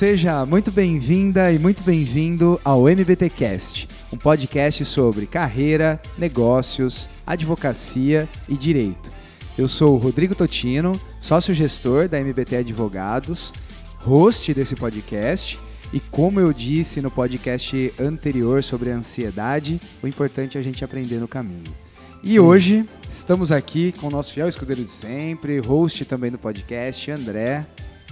Seja muito bem-vinda e muito bem-vindo ao MBTcast, um podcast sobre carreira, negócios, advocacia e direito. Eu sou o Rodrigo Totino, sócio-gestor da MBT Advogados, host desse podcast e como eu disse no podcast anterior sobre a ansiedade, o importante é a gente aprender no caminho. E hoje estamos aqui com o nosso fiel escudeiro de sempre, host também do podcast, André.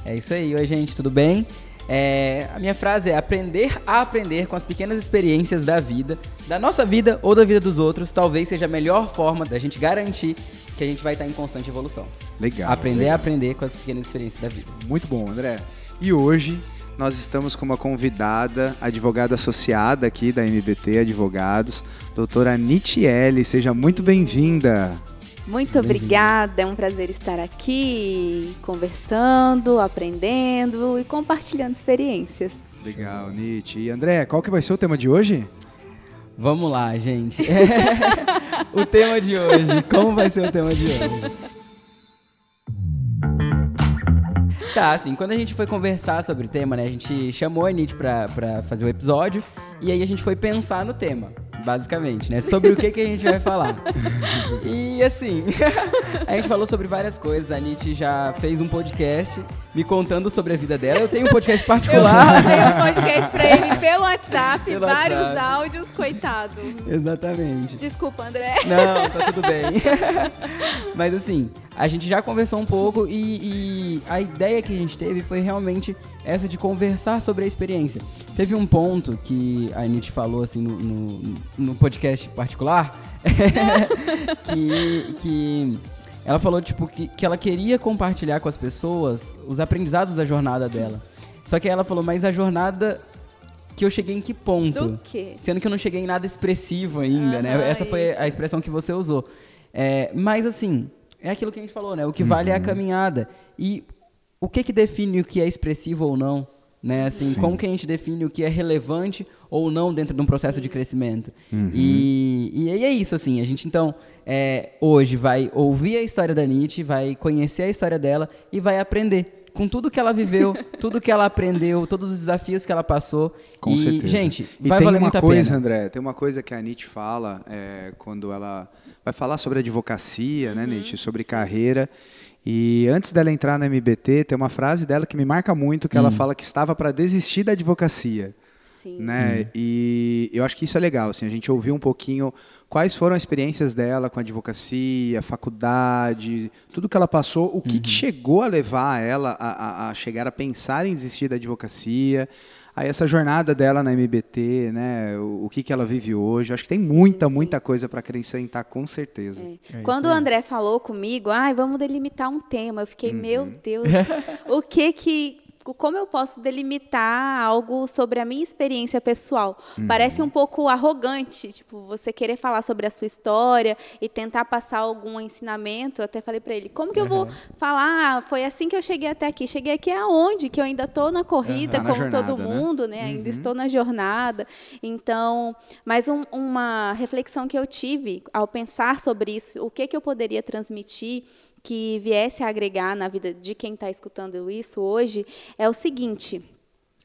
É isso aí, oi gente, tudo bem? É, a minha frase é aprender a aprender com as pequenas experiências da vida, da nossa vida ou da vida dos outros, talvez seja a melhor forma da gente garantir que a gente vai estar em constante evolução. Legal. Aprender legal. a aprender com as pequenas experiências da vida. Muito bom, André. E hoje nós estamos com uma convidada, advogada associada aqui da MBT Advogados, doutora Nitiele. Seja muito bem-vinda. Muito obrigada, é um prazer estar aqui conversando, aprendendo e compartilhando experiências. Legal, Nietzsche. E André, qual que vai ser o tema de hoje? Vamos lá, gente. o tema de hoje, como vai ser o tema de hoje? Tá, assim, quando a gente foi conversar sobre o tema, né, a gente chamou a Anitta pra, pra fazer o episódio e aí a gente foi pensar no tema basicamente, né? Sobre o que, que a gente vai falar. E assim, a gente falou sobre várias coisas. A Nietzsche já fez um podcast me contando sobre a vida dela. Eu tenho um podcast particular. Eu tenho um podcast pra ele pelo WhatsApp, pelo vários WhatsApp. áudios, coitado. Exatamente. Desculpa, André. Não, tá tudo bem. Mas assim, a gente já conversou um pouco e, e a ideia que a gente teve foi realmente essa de conversar sobre a experiência. Teve um ponto que a Nietzsche falou assim no, no, no podcast particular que, que ela falou tipo que, que ela queria compartilhar com as pessoas os aprendizados da jornada dela. Só que ela falou, mas a jornada que eu cheguei em que ponto? Do quê? Sendo que eu não cheguei em nada expressivo ainda, né? Essa foi isso. a expressão que você usou. É, mas assim, é aquilo que a gente falou, né? O que uhum. vale é a uhum. caminhada. E o que que define o que é expressivo ou não? Né? Assim, Sim. como que a gente define o que é relevante ou não dentro de um processo de crescimento? Uhum. E, e aí é isso, assim, a gente então é, hoje vai ouvir a história da Nietzsche, vai conhecer a história dela e vai aprender com tudo que ela viveu, tudo que ela aprendeu, todos os desafios que ela passou. Com e, certeza. gente, e vai tem valer uma muito coisa, a pena. André, tem uma coisa que a Nietzsche fala é, quando ela vai falar sobre advocacia, né, uhum, né, Nietzsche, sobre sim. carreira. E antes dela entrar na MBT, tem uma frase dela que me marca muito, que hum. ela fala que estava para desistir da advocacia. Sim. Né? Hum. E eu acho que isso é legal, assim, a gente ouviu um pouquinho quais foram as experiências dela com a advocacia, faculdade, tudo que ela passou, o que, uhum. que chegou a levar ela a, a, a chegar a pensar em desistir da advocacia, Aí essa jornada dela na MBT, né? O, o que, que ela vive hoje. Acho que tem sim, muita, sim. muita coisa para acrescentar, com certeza. É. É Quando o André falou comigo, ai, vamos delimitar um tema, eu fiquei, uhum. meu Deus, o que que como eu posso delimitar algo sobre a minha experiência pessoal? Uhum. Parece um pouco arrogante, tipo, você querer falar sobre a sua história e tentar passar algum ensinamento. Eu até falei para ele, como que eu vou falar? Ah, foi assim que eu cheguei até aqui. Cheguei aqui aonde? Que eu ainda estou na corrida, uhum. como jornada, todo né? mundo, né? né? Uhum. Ainda estou na jornada. Então, mas um, uma reflexão que eu tive ao pensar sobre isso, o que que eu poderia transmitir que viesse a agregar na vida de quem está escutando isso hoje é o seguinte.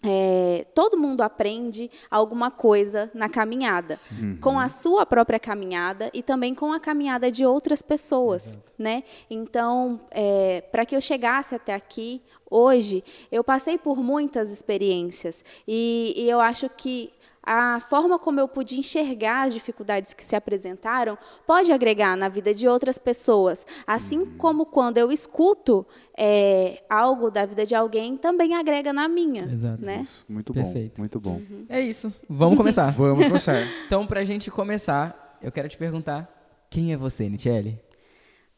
É, todo mundo aprende alguma coisa na caminhada, Sim. com a sua própria caminhada e também com a caminhada de outras pessoas, né? Então, é, para que eu chegasse até aqui hoje, eu passei por muitas experiências e, e eu acho que a forma como eu pude enxergar as dificuldades que se apresentaram pode agregar na vida de outras pessoas. Assim uhum. como quando eu escuto é, algo da vida de alguém, também agrega na minha. Exato. Né? Isso. Muito Perfeito. bom. Muito bom. Uhum. É isso. Vamos começar. Vamos começar. então, para a gente começar, eu quero te perguntar: quem é você, Nichelle?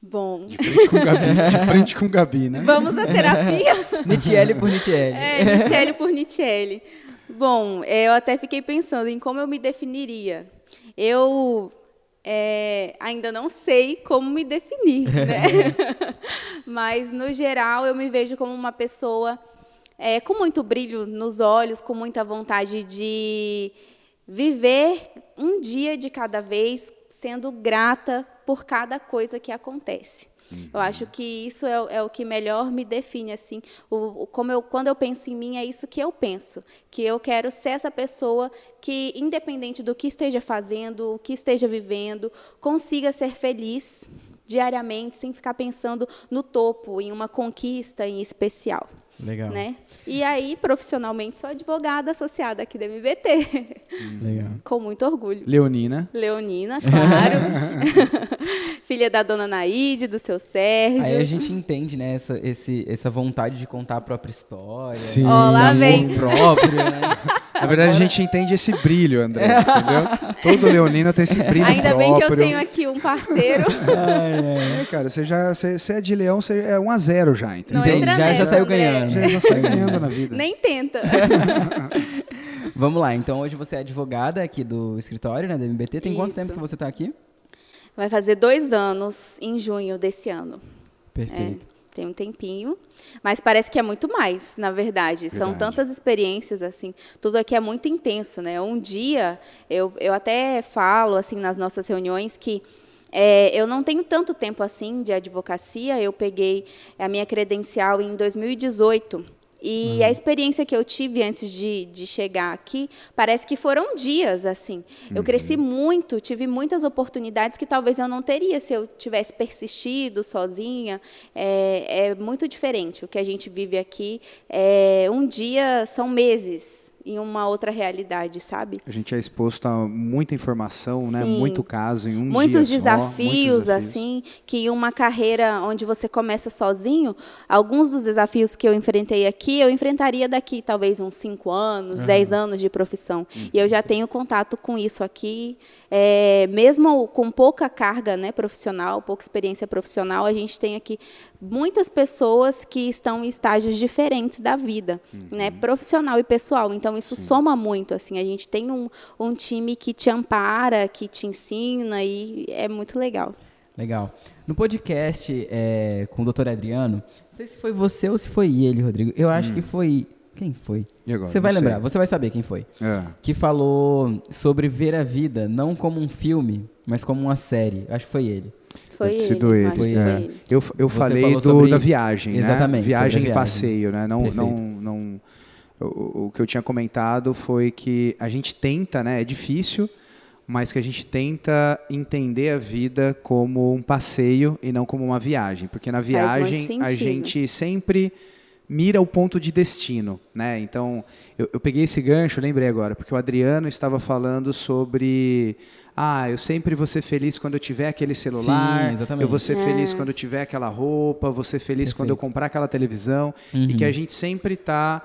Bom. De frente com Gabi, de frente com Gabi né? Vamos à terapia? Nichelle por Nichelle. É, Nichelle por Nichelle. Bom, eu até fiquei pensando em como eu me definiria. Eu é, ainda não sei como me definir, né? Mas, no geral, eu me vejo como uma pessoa é, com muito brilho nos olhos, com muita vontade de viver um dia de cada vez, sendo grata por cada coisa que acontece. Uhum. Eu acho que isso é, é, o que melhor me define assim. O, o, como eu, quando eu penso em mim é isso que eu penso, que eu quero ser essa pessoa que, independente do que esteja fazendo, o que esteja vivendo, consiga ser feliz diariamente, sem ficar pensando no topo, em uma conquista em especial. Legal. Né? E aí, profissionalmente, sou advogada associada aqui da MBT. Legal. Com muito orgulho. Leonina. Leonina, claro. Filha da dona Naide, do seu Sérgio. Aí a gente entende, né, essa, esse, essa vontade de contar a própria história. Sim. Né? Ó, lá vem. próprio, né? Na verdade, a gente entende esse brilho, André, entendeu? Todo leonino tem esse brilho Ainda próprio. bem que eu tenho aqui um parceiro. É, cara, você já você, você é de leão, você é 1 a 0 já, entendeu? Não entra já, já saiu André. ganhando. Já, já sai ganhando na vida. Nem tenta. Vamos lá, então hoje você é advogada aqui do escritório, né, da MBT. Tem quanto Isso. tempo que você está aqui? Vai fazer dois anos em junho desse ano. Perfeito. É, tem um tempinho, mas parece que é muito mais, na verdade. São Verdade. tantas experiências, assim, tudo aqui é muito intenso, né? Um dia, eu, eu até falo, assim, nas nossas reuniões que é, eu não tenho tanto tempo assim de advocacia, eu peguei a minha credencial em 2018. E a experiência que eu tive antes de, de chegar aqui, parece que foram dias, assim. Eu cresci muito, tive muitas oportunidades que talvez eu não teria se eu tivesse persistido sozinha. É, é muito diferente o que a gente vive aqui. É, um dia são meses em uma outra realidade, sabe? A gente é exposto a muita informação, né? Sim. Muito caso em um muitos dia só, desafios, muitos desafios. assim, que uma carreira onde você começa sozinho, alguns dos desafios que eu enfrentei aqui, eu enfrentaria daqui talvez uns 5 anos, 10 anos de profissão. E eu já tenho contato com isso aqui. É, mesmo com pouca carga né, profissional, pouca experiência profissional, a gente tem aqui muitas pessoas que estão em estágios diferentes da vida, né, profissional e pessoal. Então isso soma muito. Assim, a gente tem um, um time que te ampara, que te ensina e é muito legal. Legal. No podcast é, com o doutor Adriano, não sei se foi você ou se foi ele, Rodrigo. Eu acho que foi. Quem foi? Hum. Agora? Você vai sei. lembrar, você vai saber quem foi. É. Que falou sobre ver a vida não como um filme, mas como uma série. Acho que foi ele. Foi ele, sido ele. acho que é. foi ele. Eu, eu Você falei do, sobre- da viagem, Exatamente, né? Viagem sobre a e viagem. passeio, né? Não, não, não, o, o que eu tinha comentado foi que a gente tenta, né? É difícil, mas que a gente tenta entender a vida como um passeio e não como uma viagem, porque na viagem a gente sempre mira o ponto de destino, né? Então, eu, eu peguei esse gancho, lembrei agora, porque o Adriano estava falando sobre ah, eu sempre vou ser feliz quando eu tiver aquele celular, Sim, eu vou ser É. feliz quando eu tiver aquela roupa, vou ser feliz quando eu Perfeito. comprar aquela televisão, e Uhum. que a gente sempre está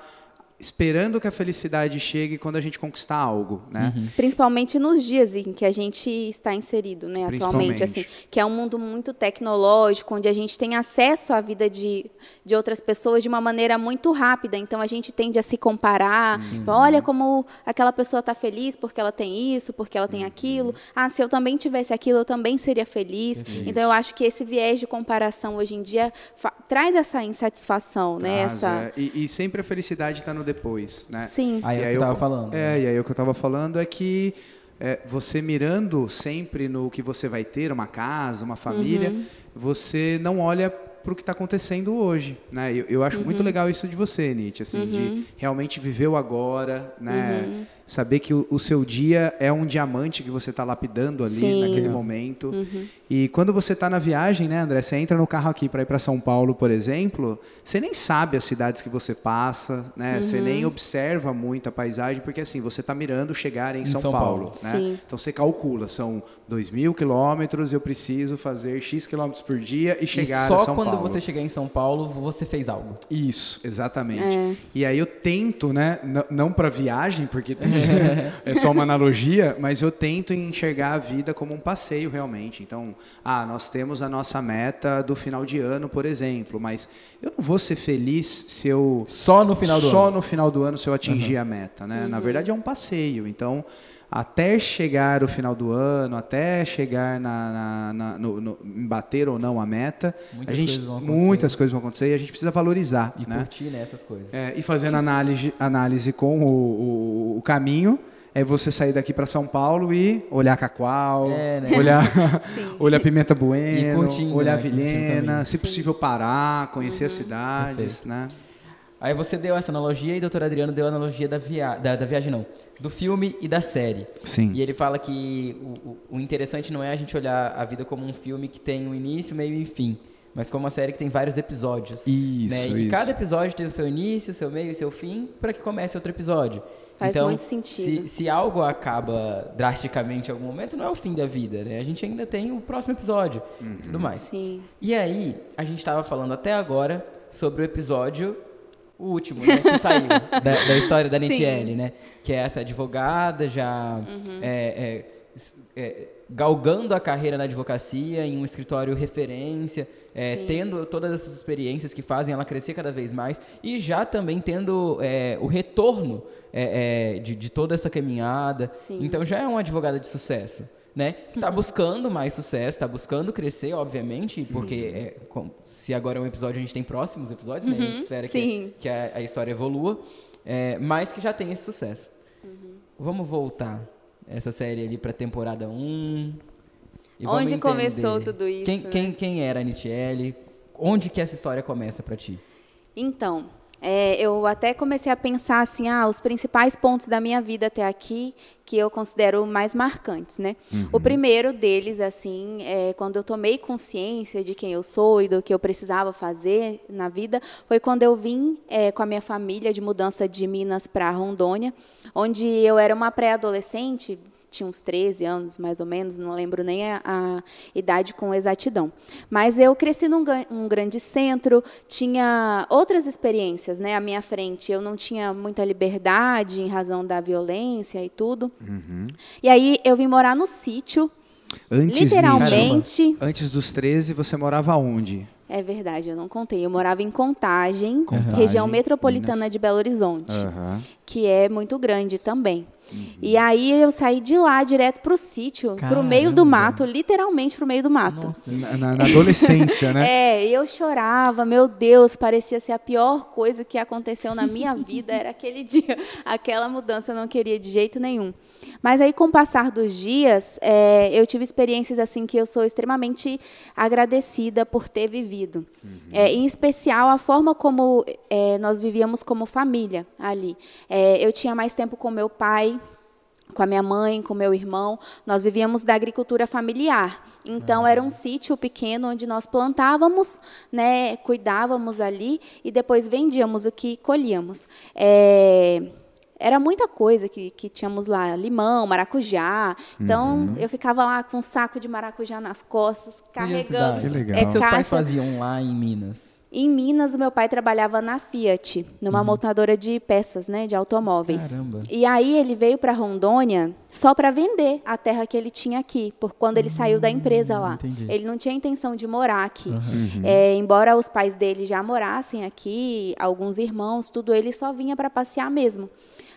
esperando que a felicidade chegue quando a gente conquistar algo, né? Uhum. Principalmente nos dias em que a gente está inserido, né, atualmente, assim, que é um mundo muito tecnológico, onde a gente tem acesso à vida de, de outras pessoas de uma maneira muito rápida. Então a gente tende a se comparar. Olha como aquela pessoa está feliz porque ela tem isso, porque ela Uhum. tem aquilo. Ah, se eu também tivesse aquilo, eu também seria feliz. Então eu acho que esse viés de comparação hoje em dia traz essa insatisfação, né? Traz, Essa... é. e, e sempre a felicidade está no depois, né? Sim. Aí é o E que aí eu- tava falando. É, e aí o que eu estava falando é que é, você mirando sempre no que você vai ter, uma casa, uma família, Uhum. você não olha para o que está acontecendo hoje, né? Eu, eu acho Uhum. muito legal isso de você, Nietzsche, assim, de realmente viver o agora, né? Saber que o, o seu dia é um diamante que você está lapidando ali Sim. naquele momento. Uhum. E quando você está na viagem, né, André? Você entra no carro aqui para ir para São Paulo, por exemplo, você nem sabe as cidades que você passa, né? Você Uhum. nem observa muito a paisagem, porque assim, você está mirando chegar em, Em São, São Paulo, Paulo. né? Sim. Então você calcula, são 2 mil quilômetros, eu preciso fazer X quilômetros por dia e chegar e só a São quando Paulo. você chegar em São Paulo, você fez algo. Isso, exatamente. É. E aí eu tento, né, não para viagem, porque é só uma analogia, mas eu tento enxergar a vida como um passeio realmente. Então, ah, nós temos a nossa meta do final de ano, por exemplo, mas eu não vou ser feliz se eu Só no final do só ano. no final do ano se eu atingir a meta, né? Na verdade é um passeio, então até chegar o final do ano, até chegar na, na- na- no, no- em bater ou não a meta, Muitas a gente coisas vão acontecer. muitas coisas vão acontecer e a gente precisa valorizar, E né? curtir né, essas coisas. É, e fazendo análise, análise com o, o- o caminho, é você sair daqui para São Paulo e olhar Cacoal, É, né? olhar, olhar Pimenta E Bueno, curtindo, olhar né? Vilhena, se Sim. possível parar, conhecer as cidades, Perfeito. né? Aí você deu essa analogia e o doutor Adriano deu a analogia da, via... da, da viagem, não. Do filme e da série. Sim. E ele fala que o, o- interessante não é a gente olhar a vida como um filme que tem um início, meio e fim, mas como uma série que tem vários episódios. Isso, né? E isso. cada episódio tem o seu início, o seu meio e o seu fim, para que comece outro episódio. Faz então, muito sentido. Se, se algo acaba drasticamente em algum momento, não é o fim da vida, né? A gente ainda tem o próximo episódio Uhum. e tudo mais. Sim. E aí, a gente estava falando até agora sobre o episódio, o último, né, que saiu, da, da história da. Nitiele, né? Que é essa advogada já Uhum. é, é, é, galgando a carreira na advocacia em um escritório referência, é, tendo todas essas experiências que fazem ela crescer cada vez mais e já também tendo é, o retorno é, é, de, de toda essa caminhada. Sim. Então já é uma advogada de sucesso. Né? Que tá buscando mais sucesso, tá buscando crescer, obviamente, porque é, com- se agora é um episódio, a gente tem próximos episódios, né? A gente Uhum, espera sim. que, que a, a história evolua, é, mas que já tem esse sucesso. Uhum. Vamos voltar essa série ali pra temporada 1. e Onde começou tudo isso, Quem, né? quem, quem era a Nitiele? Onde que essa história começa pra ti? Então, é, eu até comecei a pensar assim, ah, os principais pontos da minha vida até aqui que eu considero mais marcantes, né? O primeiro deles, assim, é quando eu tomei consciência de quem eu sou e do que eu precisava fazer na vida, foi quando eu vim é, com a minha família de mudança de Minas para Rondônia, onde eu era uma pré-adolescente, tinha uns 13 anos, mais ou menos, não lembro nem a, a idade com exatidão. Mas eu cresci num um grande centro, tinha outras experiências né, à minha frente. Eu não tinha muita liberdade em razão da violência e tudo. E aí eu vim morar no sítio, Antes, literalmente. Nietzsche, antes dos 13, você morava onde? É verdade, eu não contei. Eu morava em Contagem, Contagem, região metropolitana Minas. de Belo Horizonte. Aham. que é muito grande também. E aí eu saí de lá direto pro sítio, pro meio do mato, literalmente pro meio do mato. Nossa, Na, na- na adolescência, né? É, eu chorava, meu Deus, parecia ser a pior coisa que aconteceu na minha vida, era aquele dia, aquela mudança eu não queria de jeito nenhum. Mas aí, com o passar dos dias, é, eu tive experiências assim que eu sou extremamente agradecida por ter vivido. É, em especial, a forma como é, nós vivíamos como família ali. É, eu tinha mais tempo com meu pai, com a minha mãe, com meu irmão. Nós vivíamos da agricultura familiar. Então era um sítio pequeno onde nós plantávamos, né, cuidávamos ali e depois vendíamos o que colhíamos. É, era muita coisa que, que tínhamos lá, limão, maracujá. Então eu ficava lá com um saco de maracujá nas costas, carregando Que legal. O que, seus pais faziam lá em Minas? Em Minas, o meu pai trabalhava na Fiat, numa montadora de peças, né, de automóveis. Caramba. E aí ele veio para Rondônia só para vender a terra que ele tinha aqui, por quando ele saiu da empresa lá. entendi. Ele não tinha intenção de morar aqui. É, embora os pais dele já morassem aqui, alguns irmãos, tudo, ele só vinha para passear mesmo.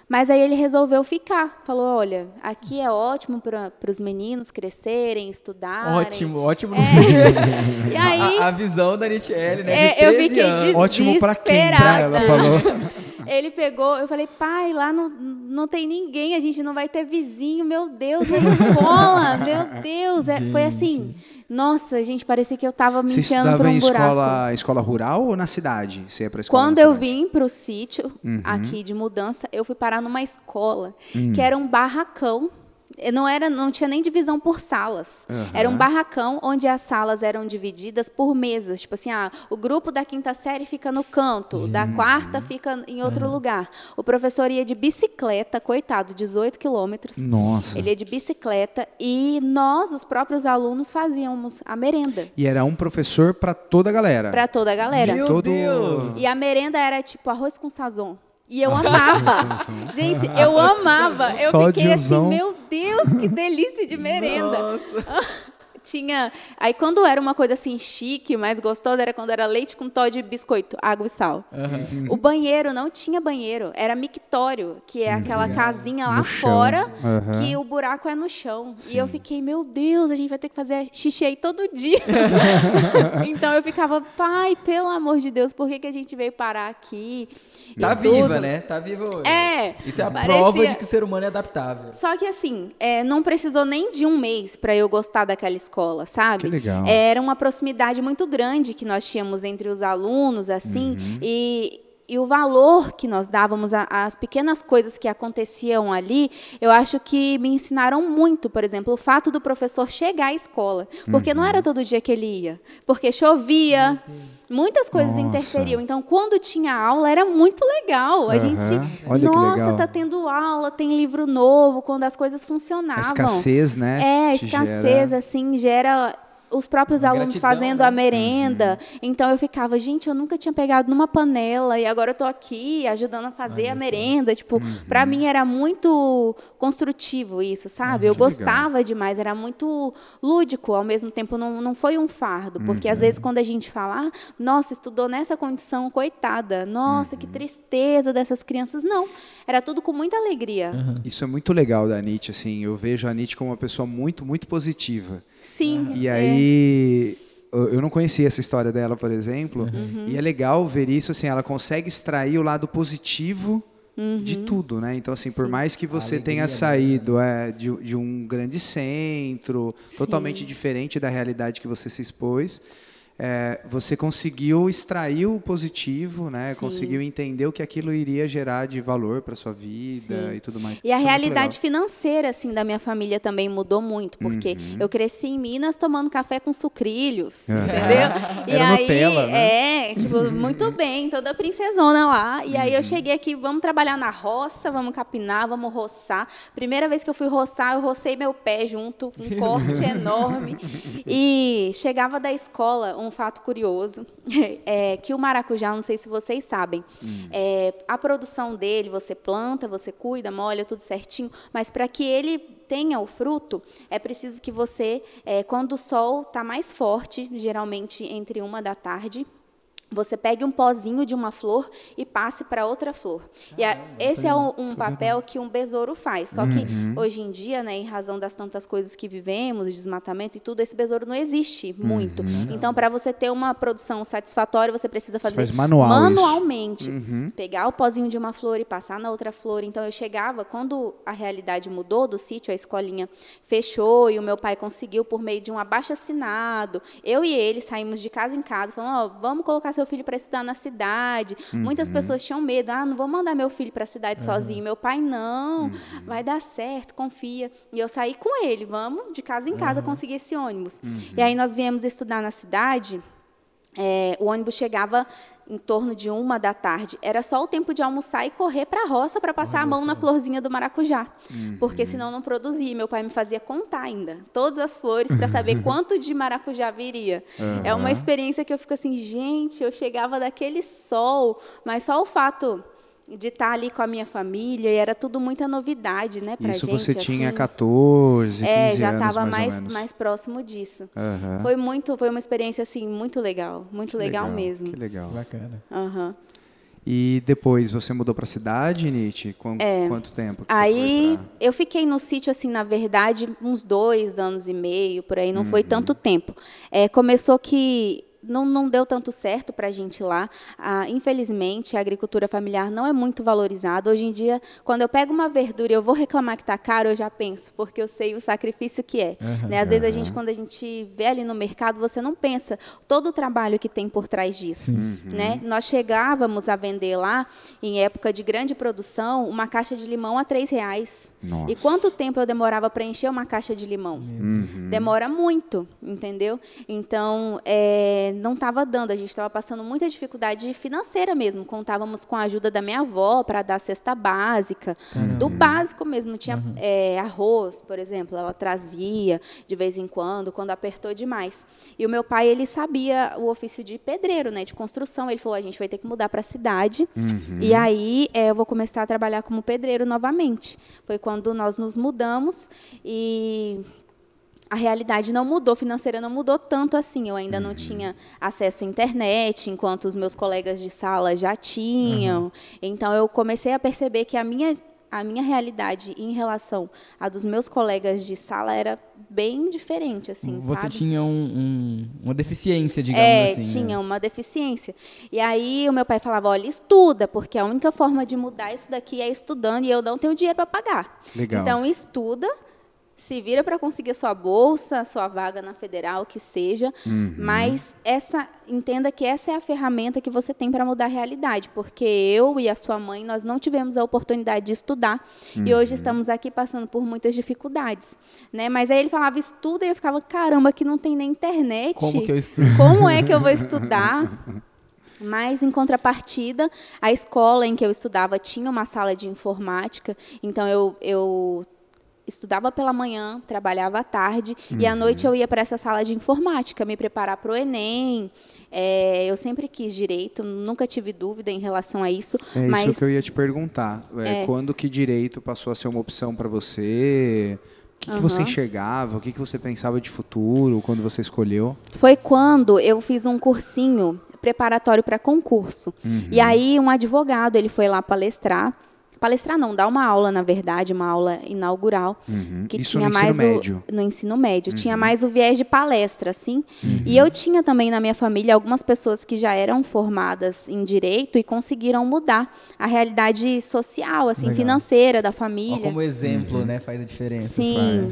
Mas aí ele resolveu ficar. Falou: olha, aqui é ótimo para os meninos crescerem, estudarem. Ótimo, ótimo. É. E aí, a, a visão da Nitiele, né? É, de eu 13 fiquei anos. Ótimo pra quem? Pra desesperada. ela falou. Ele pegou, eu falei, pai, lá não, não tem ninguém, a gente não vai ter vizinho, meu Deus, é escola, meu Deus. É, foi assim, nossa, gente, parecia que eu tava me enfiando por um em buraco. escola, escola rural ou na cidade? Você ia pra escola Quando eu vim para o sítio, Uhum. aqui de mudança, eu fui parar numa escola, Hum. que era um barracão. Eh, Não, era, não tinha nem divisão por salas. Aham. Era um barracão onde as salas eram divididas por mesas. Tipo assim, ah, o grupo da quinta série fica no canto, o da quarta fica em outro lugar. O professor ia de bicicleta, coitado, 18 quilômetros. Nossa. Ele ia de bicicleta e nós, os próprios alunos, fazíamos a merenda E era um professor pra toda a galera. para toda a galera. Meu Todo- Deus! E a merenda era tipo arroz com sazon. E eu amava. Gente, eu amava. Eu Só fiquei assim, meu Deus, que delícia de merenda. tinha. Aí quando era uma coisa assim chique, mais gostosa, era quando era leite com Todd de biscoito, água e sal. Uhum. O banheiro não tinha banheiro, era mictório, que é aquela uhum. casinha lá fora, uhum. que o buraco é no chão. Sim. E eu fiquei, meu Deus, a gente vai ter que fazer xixi aí todo dia. então eu ficava, pai, pelo amor de Deus, por que, que a gente veio parar aqui? Tá viva, né? Tá viva hoje. É. Isso é a parecia... prova de que o ser humano é adaptável. Só que assim, é, não precisou nem de um mês para eu gostar daquela escola, sabe? Que legal. Era uma proximidade muito grande que nós tínhamos entre os alunos, assim, uhum. e e o valor que nós dávamos às pequenas coisas que aconteciam ali, eu acho que me ensinaram muito. Por exemplo, o fato do professor chegar à escola, porque uhum. não era todo dia que ele ia, porque chovia, muitas coisas nossa. interferiam. Então, quando tinha aula, era muito legal. A uhum. gente, Olha nossa, está tendo aula, tem livro novo, quando as coisas funcionavam. A escassez, né? É, a escassez, gera... assim, gera os próprios Uma alunos gratidão, fazendo né? a merenda. Uhum. Então eu ficava, gente, eu nunca tinha pegado numa panela e agora eu estou aqui ajudando a fazer a merenda. Tipo, uhum. para mim era muito construtivo isso, sabe? Ah, eu gostava legal. demais, era muito lúdico, ao mesmo tempo não, não foi um fardo, porque às uhum. vezes quando a gente fala, ah, nossa, estudou nessa condição, coitada, nossa, que uhum. tristeza dessas crianças. Não, era tudo com muita alegria. Uhum. Isso é muito legal da Nietzsche, assim, eu vejo a Nietzsche como uma pessoa muito, muito positiva. Sim. E aí é. eu não conhecia essa história dela, por exemplo, uhum. e é legal ver isso assim, ela consegue extrair o lado positivo uhum. de tudo, né? Então assim, Sim. por mais que você tenha né? saído é, de, de um grande centro, Sim. totalmente diferente da realidade que você se expôs, é, você conseguiu extrair o positivo, né? Sim. Conseguiu entender o que aquilo iria gerar de valor para sua vida Sim. e tudo mais. E a Isso é realidade é financeira assim da minha família também mudou muito, porque uhum. eu cresci em Minas tomando café com sucrilhos, uhum. entendeu? E Era aí Nutella, né? é, tipo, muito bem, toda princesona lá. E aí eu uhum. cheguei aqui, vamos trabalhar na roça, vamos capinar, vamos roçar. Primeira vez que eu fui roçar, eu rocei meu pé junto, um corte enorme. E chegava da escola, um fato curioso é que o maracujá, não sei se vocês sabem, hum. é, a produção dele, você planta, você cuida, molha, tudo certinho, mas para que ele tenha o fruto, é preciso que você, é, quando o sol está mais forte, geralmente entre uma da tarde você pegue um pozinho de uma flor e passe para outra flor. Ah, e a, esse é um, um papel que um besouro faz. Só que uhum. hoje em dia, né, em razão das tantas coisas que vivemos, desmatamento e tudo, esse besouro não existe muito. Uhum. Então, para você ter uma produção satisfatória, você precisa fazer faz manual manualmente. Uhum. Pegar o pozinho de uma flor e passar na outra flor. Então, eu chegava, quando a realidade mudou do sítio, a escolinha fechou e o meu pai conseguiu, por meio de um abaixo assinado, eu e ele saímos de casa em casa, falando: oh, vamos colocar seu filho para estudar na cidade. Uhum. Muitas pessoas tinham medo. Ah, não vou mandar meu filho para a cidade uhum. sozinho. Meu pai, não. Uhum. Vai dar certo, confia. E eu saí com ele. Vamos de casa em casa conseguir esse ônibus. E aí nós viemos estudar na cidade. É, o ônibus chegava em torno de uma da tarde, era só o tempo de almoçar e correr para a roça para passar Olha a mão só. na florzinha do maracujá, uhum. porque senão não produzia. Meu pai me fazia contar ainda todas as flores para saber quanto de maracujá viria. Uhum. É uma experiência que eu fico assim, gente, eu chegava daquele sol, mas só o fato de estar ali com a minha família e era tudo muita novidade, né, pra Isso gente. Isso você tinha assim. 14, 15 É, já estava mais mais, mais próximo disso. Uhum. Foi muito, foi uma experiência assim muito legal, muito legal, legal, mesmo. Que legal. Bacana. Uhum. E depois você mudou para a cidade, Nietzsche? Qu é. Quanto tempo? aí pra... eu fiquei no sítio assim, na verdade, uns dois anos e meio por aí. Não uhum. foi tanto tempo. É, começou que não, não deu tanto certo para a gente lá. Ah, infelizmente, a agricultura familiar não é muito valorizada. Hoje em dia, quando eu pego uma verdura e eu vou reclamar que está caro, eu já penso, porque eu sei o sacrifício que é. Uhum, né? Às uhum. vezes, a gente, quando a gente vê ali no mercado, você não pensa todo o trabalho que tem por trás disso. Uhum. Né? Nós chegávamos a vender lá, em época de grande produção, uma caixa de limão a três reais. Nossa. E quanto tempo eu demorava para encher uma caixa de limão? Uhum. Demora muito, entendeu? Então, é, não estava dando, a gente estava passando muita dificuldade financeira mesmo. Contávamos com a ajuda da minha avó para dar cesta básica, uhum. do básico mesmo. Não tinha uhum. é, arroz, por exemplo, ela trazia de vez em quando, quando apertou demais. E o meu pai, ele sabia o ofício de pedreiro, né, de construção. Ele falou: a gente vai ter que mudar para a cidade. Uhum. E aí é, eu vou começar a trabalhar como pedreiro novamente. Foi quando quando nós nos mudamos e a realidade não mudou, financeira não mudou tanto assim. Eu ainda uhum. não tinha acesso à internet, enquanto os meus colegas de sala já tinham. Uhum. Então eu comecei a perceber que a minha a minha realidade em relação à dos meus colegas de sala era bem diferente, assim, Você sabe? tinha um, um, uma deficiência, digamos é, assim. É, tinha né? uma deficiência. E aí o meu pai falava, olha, estuda, porque a única forma de mudar isso daqui é estudando e eu não tenho dinheiro para pagar. Legal. Então estuda se vira para conseguir a sua bolsa, a sua vaga na federal, que seja, uhum. mas essa entenda que essa é a ferramenta que você tem para mudar a realidade, porque eu e a sua mãe nós não tivemos a oportunidade de estudar uhum. e hoje estamos aqui passando por muitas dificuldades, né? Mas aí ele falava estuda e eu ficava caramba, que não tem nem internet. Como que eu estudo? Como é que eu vou estudar? Mas, em contrapartida, a escola em que eu estudava tinha uma sala de informática, então eu, eu estudava pela manhã, trabalhava à tarde uhum. e à noite eu ia para essa sala de informática me preparar para o Enem. É, eu sempre quis direito, nunca tive dúvida em relação a isso. É mas... isso que eu ia te perguntar. É, é. Quando que direito passou a ser uma opção para você? O que, uhum. que, você enxergava? O que, que você pensava de futuro quando você escolheu? Foi quando eu fiz um cursinho preparatório para concurso. Uhum. E aí um advogado ele foi lá palestrar palestrar não, dar uma aula, na verdade, uma aula inaugural, uhum. que Isso tinha no mais ensino o, médio. no ensino médio, uhum. tinha mais o viés de palestra, assim. Uhum. E eu tinha também na minha família algumas pessoas que já eram formadas em direito e conseguiram mudar a realidade social, assim, Legal. financeira da família. Ó, como exemplo, uhum. né, faz a diferença. Sim.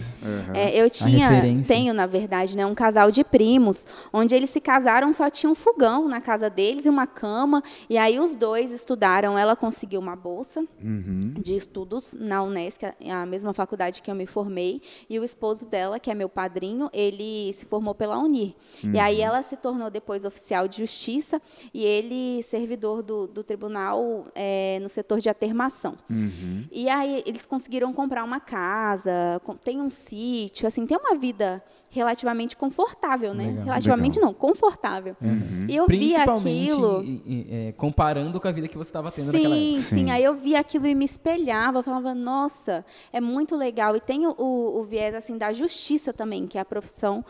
É, eu tinha, tenho na verdade, né, um casal de primos, onde eles se casaram só tinha um fogão na casa deles e uma cama, e aí os dois estudaram. Ela conseguiu uma bolsa. Uhum uhum. de estudos na Unesc, a mesma faculdade que eu me formei, e o esposo dela, que é meu padrinho, ele se formou pela Unir. Uhum. E aí uhum. ela se tornou depois oficial de justiça e ele servidor do, do tribunal é, no setor de atermação. Uhum. E aí eles conseguiram comprar uma casa, tem um sítio, assim, tem uma vida relativamente confortável, né? Legal, relativamente legal. não, confortável. Uhum. E eu vi aquilo. é, comparando com a vida que você estava tendo sim, naquela época. Sim, sim. Aí eu vi aquilo e me espelhava, falava, nossa, é muito legal. E tem o, o viés assim da justiça também, que a profissão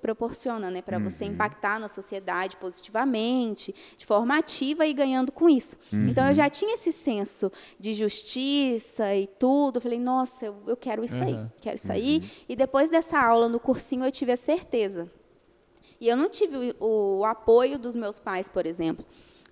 proporciona, né? Para uhum. você impactar na sociedade positivamente, de forma ativa e ganhando com isso. Uhum. Então eu já tinha esse senso de justiça e tudo. Eu falei, nossa, eu, eu quero isso aí, quero isso aí. Uhum. E depois dessa aula no cursinho, eu tive a certeza. E eu não tive o, o apoio dos meus pais, por exemplo.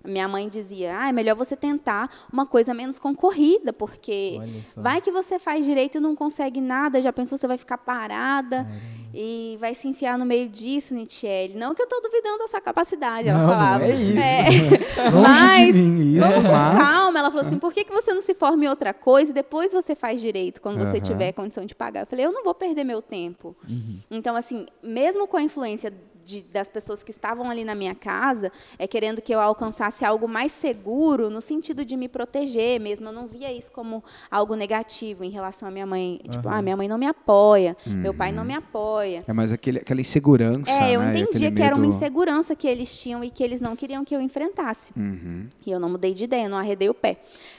Minha mãe dizia: ah, é melhor você tentar uma coisa menos concorrida, porque vai que você faz direito e não consegue nada, já pensou você vai ficar parada e vai se enfiar no meio disso, Nitiele. Não que eu estou duvidando da sua capacidade, ela não, falava. Não é isso. É, mas, isso, mas, calma, ela falou assim: por que, que você não se forma em outra coisa e depois você faz direito quando uhum. você tiver condição de pagar? Eu falei: eu não vou perder meu tempo. Uhum. Então, assim, mesmo com a influência de, das pessoas que estavam ali na minha casa, é querendo que eu alcançasse algo mais seguro, no sentido de me proteger mesmo. Eu não via isso como algo negativo em relação à minha mãe. Uhum. Tipo, ah, minha mãe não me apoia, uhum. meu pai não me apoia. É mais aquele, aquela insegurança. É, eu né? entendia que era uma insegurança que eles tinham e que eles não queriam que eu enfrentasse. Uhum. E eu não mudei de ideia, não arredei o pé.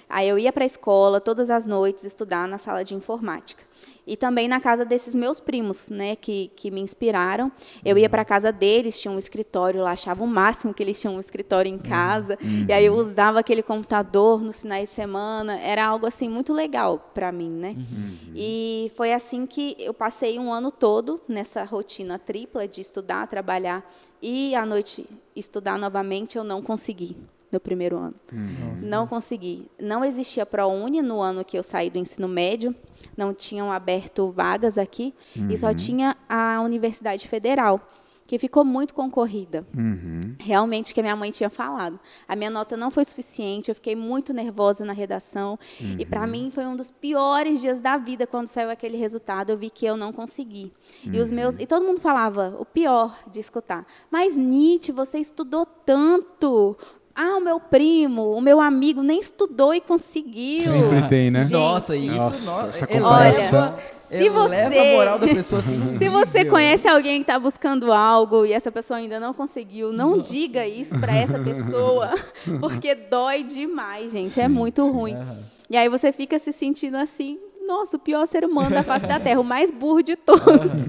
Aí eu ia para a escola todas as noites estudar na sala de informática e também na casa desses meus primos, né, que, que me inspiraram. Eu ia para a casa deles, tinha um escritório lá, achava o máximo que eles tinham um escritório em casa, uhum. e aí eu usava aquele computador nos finais de semana, era algo assim muito legal para mim, né? Uhum. E foi assim que eu passei um ano todo nessa rotina tripla de estudar, trabalhar e à noite estudar novamente, eu não consegui no primeiro ano. Uhum. Não consegui. Não existia ProUni no ano que eu saí do ensino médio não tinham aberto vagas aqui uhum. e só uhum. tinha a Universidade Federal que ficou muito concorrida. Uhum. Realmente, que a minha mãe tinha falado. A minha nota não foi suficiente, eu fiquei muito nervosa na redação. Uhum. E, para mim, foi um dos piores dias da vida quando saiu aquele resultado. Eu vi que eu não consegui. Uhum. E, os meus, e todo mundo falava, o pior de escutar. Mas, Nietzsche, você estudou tanto. Ah, o meu primo, o meu amigo nem estudou e conseguiu. Sempre tem, né? Gente, nossa, isso nossa, essa comparação. Olha, se você, a moral da pessoa assim. se você conhece alguém que está buscando algo e essa pessoa ainda não conseguiu, não nossa. diga isso para essa pessoa, porque dói demais, gente. É Sim. É muito ruim. Uhum. E aí você fica se sentindo assim, nossa, o pior ser humano da face da Terra, o mais burro de todos.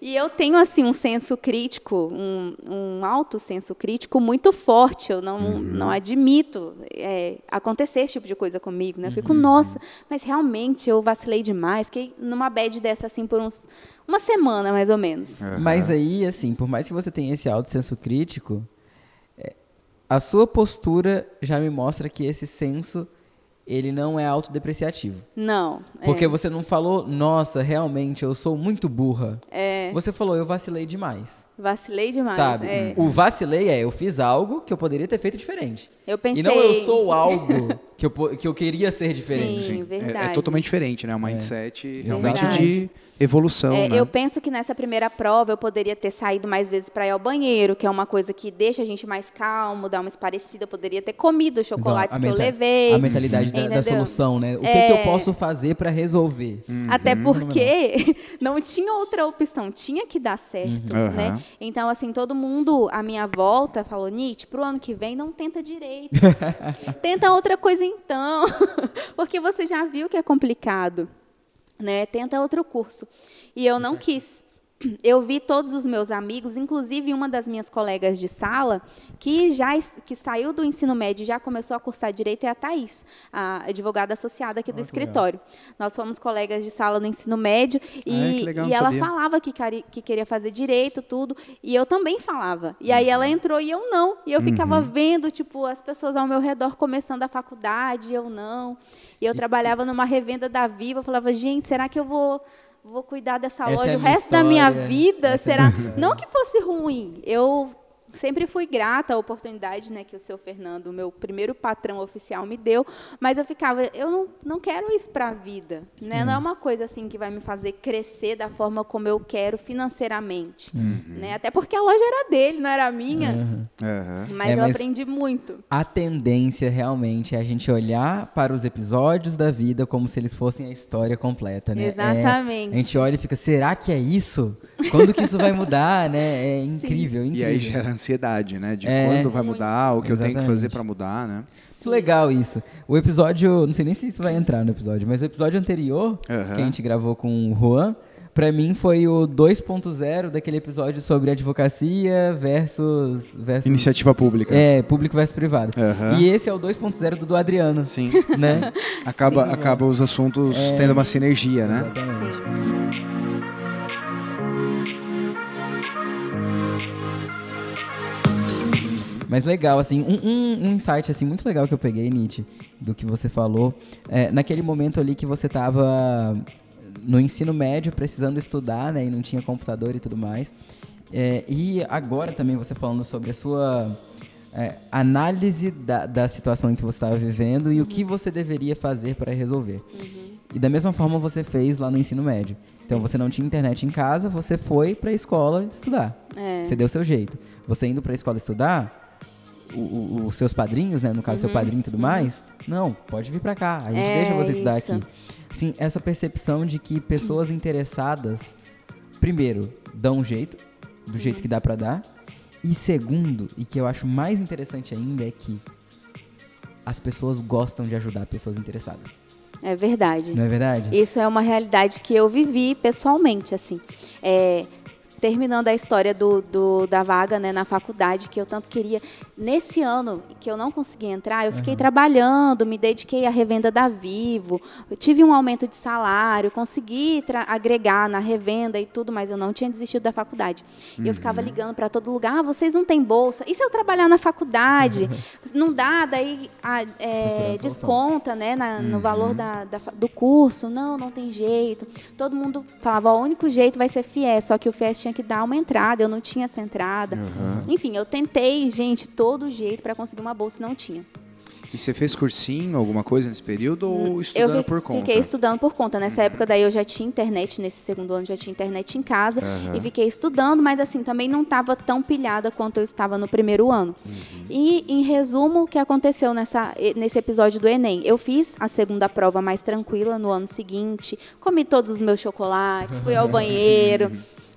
e eu tenho, assim, um senso crítico, um, um alto senso crítico muito forte. Eu não, uhum. não admito é, acontecer esse tipo de coisa comigo, né? Eu fico, uhum. nossa, mas realmente eu vacilei demais. Fiquei numa bad dessa, assim, por uns, uma semana, mais ou menos. Uhum. Mas aí, assim, por mais que você tenha esse alto senso crítico, é, a sua postura já me mostra que esse senso ele não é autodepreciativo. Não. Porque é. você não falou, nossa, realmente eu sou muito burra. É. Você falou, eu vacilei demais. Vacilei demais. Sabe? É. O vacilei é, eu fiz algo que eu poderia ter feito diferente. Eu pensei. E não eu sou algo que eu, que eu queria ser diferente. Sim, verdade. É, é totalmente diferente, né? O mindset realmente de evolução. É, né? Eu penso que nessa primeira prova eu poderia ter saído mais vezes para ir ao banheiro, que é uma coisa que deixa a gente mais calmo, dá uma esparecida. Eu poderia ter comido os chocolates que eu levei. A mentalidade da, da, solução, né? O que, é... que eu posso fazer para resolver? Uhum. Até porque não tinha outra opção, tinha que dar certo, uhum. né? Então, assim, todo mundo à minha volta falou, Nietzsche, pro ano que vem não tenta direito. tenta outra coisa então, porque você já viu que é complicado né? Tenta outro curso. E eu não quis. Eu vi todos os meus amigos, inclusive uma das minhas colegas de sala, que já que saiu do ensino médio e já começou a cursar direito é a Thais, a advogada associada aqui do escritório. Nós fomos colegas de sala no ensino médio e, legal, e ela sabia. falava que, que, queria fazer direito, tudo, e eu também falava. E aí ela uhum. entrou e eu não. E eu ficava uhum. vendo, tipo, as pessoas ao meu redor começando a faculdade, eu não. E eu trabalhava numa revenda da Viva, eu falava, gente, será que eu vou vou cuidar dessa Essa loja é o resto história. da minha vida? Essa será? É não que fosse ruim. Eu sempre fui grata à oportunidade né, que o seu Fernando, meu primeiro patrão oficial, me deu, mas eu ficava, eu não, não quero isso para a vida. Né? Não é uma coisa assim que vai me fazer crescer da forma como eu quero financeiramente. Uhum. Né? Até porque a loja era dele, não era minha. Uhum. Mas é, eu mas aprendi muito. A tendência realmente é a gente olhar para os episódios da vida como se eles fossem a história completa. Né? Exatamente. É, a gente olha e fica, será que é isso? Quando que isso vai mudar? né? É incrível, incrível. E aí gera ansiedade, né? De é, quando vai mudar, o que Exatamente. eu tenho que fazer para mudar, né? Que legal isso. O episódio, não sei nem se isso vai entrar no episódio, mas o episódio anterior, que a gente gravou com o Juan, para mim foi o 2.0 daquele episódio sobre advocacia versus, versus iniciativa pública. É, público versus privado. Uhum. E esse é o 2.0 do, do Adriano. Sim. Né? acaba Sim, acaba os assuntos é... tendo uma sinergia, né? Exatamente. Mas legal, assim, um, um, um, insight assim, muito legal que eu peguei, Nietzsche, do que você falou. É, naquele momento ali que você estava no ensino médio, precisando estudar, né? E não tinha computador e tudo mais. É, e agora também você falando sobre a sua é, análise da, da situação em que você estava vivendo e uhum. o que você deveria fazer para resolver. Uhum. E da mesma forma você fez lá no ensino médio. Então você não tinha internet em casa, você foi para a escola estudar. É. Você deu seu jeito. Você indo para a escola estudar, os seus padrinhos, né? No caso, uhum. seu padrinho e tudo uhum. mais. Não, pode vir para cá. A gente é deixa você estudar aqui. Sim, essa percepção de que pessoas interessadas, primeiro, dão um jeito, do jeito uhum. que dá para dar. E segundo, e que eu acho mais interessante ainda, é que as pessoas gostam de ajudar pessoas interessadas. É verdade. Não é verdade? Isso é uma realidade que eu vivi pessoalmente, assim. É, terminando a história do, do, da vaga né, na faculdade, que eu tanto queria. Nesse ano que eu não consegui entrar, eu fiquei uhum. trabalhando, me dediquei à revenda da Vivo, tive um aumento de salário, consegui agregar na revenda e tudo, mas eu não tinha desistido da faculdade. Uhum. E eu ficava uhum. ligando para todo lugar: ah, vocês não têm bolsa? E se eu trabalhar na faculdade? não dá, daí a, é, desconta né, na, no valor uhum. da, da, do curso. Não, não tem jeito. Todo mundo falava: o único jeito vai ser FIES, só que o FIES tinha que dar uma entrada, eu não tinha essa entrada. Uhum. Enfim, eu tentei, gente, todo jeito para conseguir uma bolsa, não tinha. E você fez cursinho, alguma coisa nesse período ou estudando eu por conta? Fiquei estudando por conta. Nessa uhum. época daí eu já tinha internet, nesse segundo ano já tinha internet em casa uhum. e fiquei estudando, mas assim, também não estava tão pilhada quanto eu estava no primeiro ano. Uhum. E em resumo, o que aconteceu nessa, nesse episódio do Enem? Eu fiz a segunda prova mais tranquila no ano seguinte, comi todos os meus chocolates, fui ao banheiro.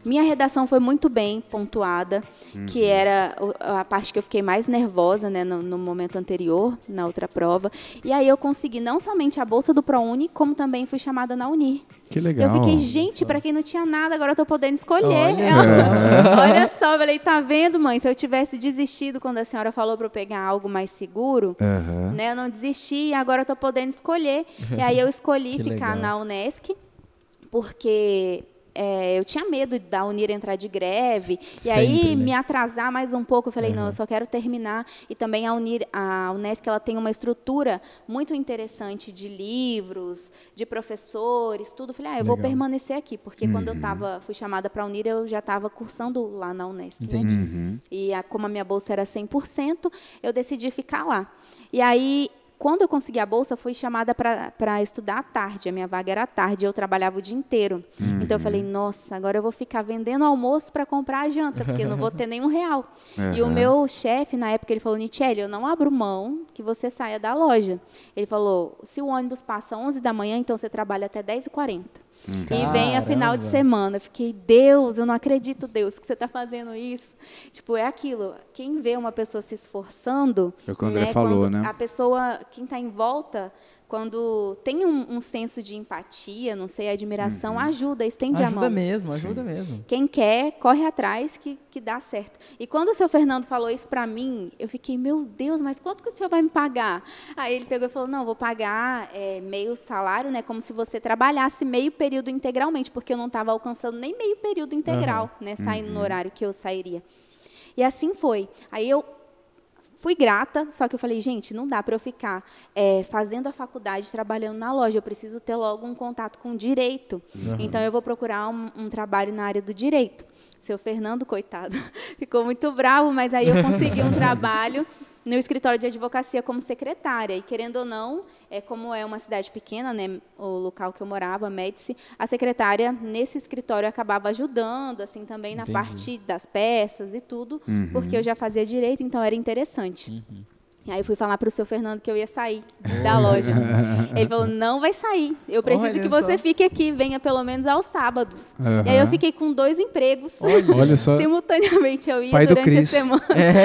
Minha redação foi muito bem pontuada, uhum. que era a parte que eu fiquei mais nervosa, né, no, no, momento anterior, na outra prova. E aí eu consegui não somente a bolsa do ProUni, como também fui chamada na Unir. Que legal. Eu fiquei, gente, para quem não tinha nada, agora eu tô podendo escolher. Olha, é. Olha só, eu falei, tá vendo, mãe? Se eu tivesse desistido quando a senhora falou para eu pegar algo mais seguro, uhum. né, eu não desisti e agora eu tô podendo escolher. E aí eu escolhi ficar legal. na Unesc, porque é, eu tinha medo da Unir entrar de greve Sempre, e aí né? me atrasar mais um pouco. Eu falei, uhum. não, eu só quero terminar. E também a Unir, a Unesc, ela tem uma estrutura muito interessante de livros, de professores, tudo. Eu falei, ah, eu Legal. vou permanecer aqui, porque uhum. quando eu uhum. tava, fui chamada para a Unir, eu já estava cursando lá na Unesc. Né? Né? Uhum. E a, como a minha bolsa era 100%, eu decidi ficar lá. E aí quando eu consegui a bolsa, fui chamada para estudar à tarde. A minha vaga era à tarde, eu trabalhava o dia inteiro. Uhum. Então eu falei, nossa, agora eu vou ficar vendendo almoço para comprar a janta, porque eu não vou ter nenhum real. Uhum. E o meu chefe, na época, ele falou, Nichelle, eu não abro mão que você saia da loja. Ele falou, se o ônibus passa às 11 da manhã, então você trabalha até 10h40. Hum. E vem a final de semana. Eu fiquei, Deus, eu não acredito, Deus, que você está fazendo isso. Tipo, é aquilo. Quem vê uma pessoa se esforçando. É o que o André né, falou, né? A pessoa, quem está em volta, quando tem um, um, senso de empatia, não sei, admiração, uhum. ajuda, estende ajuda a mão. Ajuda mesmo, ajuda Sim. mesmo. Quem quer, corre atrás que, que dá certo. E quando o seu Fernando falou isso para mim, eu fiquei, meu Deus, mas quanto que o senhor vai me pagar? Aí ele pegou e falou, não, vou pagar é, meio salário, né, como se você trabalhasse meio período integralmente, porque eu não estava alcançando nem meio período integral, uhum. né, saindo uhum. no horário que eu sairia. E assim foi. Aí eu Fui grata, só que eu falei, gente, não dá para eu ficar é, fazendo a faculdade, trabalhando na loja. Eu preciso ter logo um contato com direito. Uhum. Então, eu vou procurar um, um trabalho na área do direito. Seu Fernando, coitado, ficou muito bravo, mas aí eu consegui um trabalho no escritório de advocacia como secretária. E, querendo ou não, é, como é uma cidade pequena, né, o local que eu morava, Médici, a secretária, nesse escritório, acabava ajudando, assim, também Entendi. na parte das peças e tudo, uhum. porque eu já fazia direito, então era interessante. Uhum. Aí eu fui falar para o seu Fernando que eu ia sair da loja. Ele falou: não vai sair. Eu preciso Olha que você só. fique aqui, venha pelo menos aos sábados. Uhum. E aí eu fiquei com dois empregos. Olha só. Simultaneamente eu ia Pai durante a semana. É.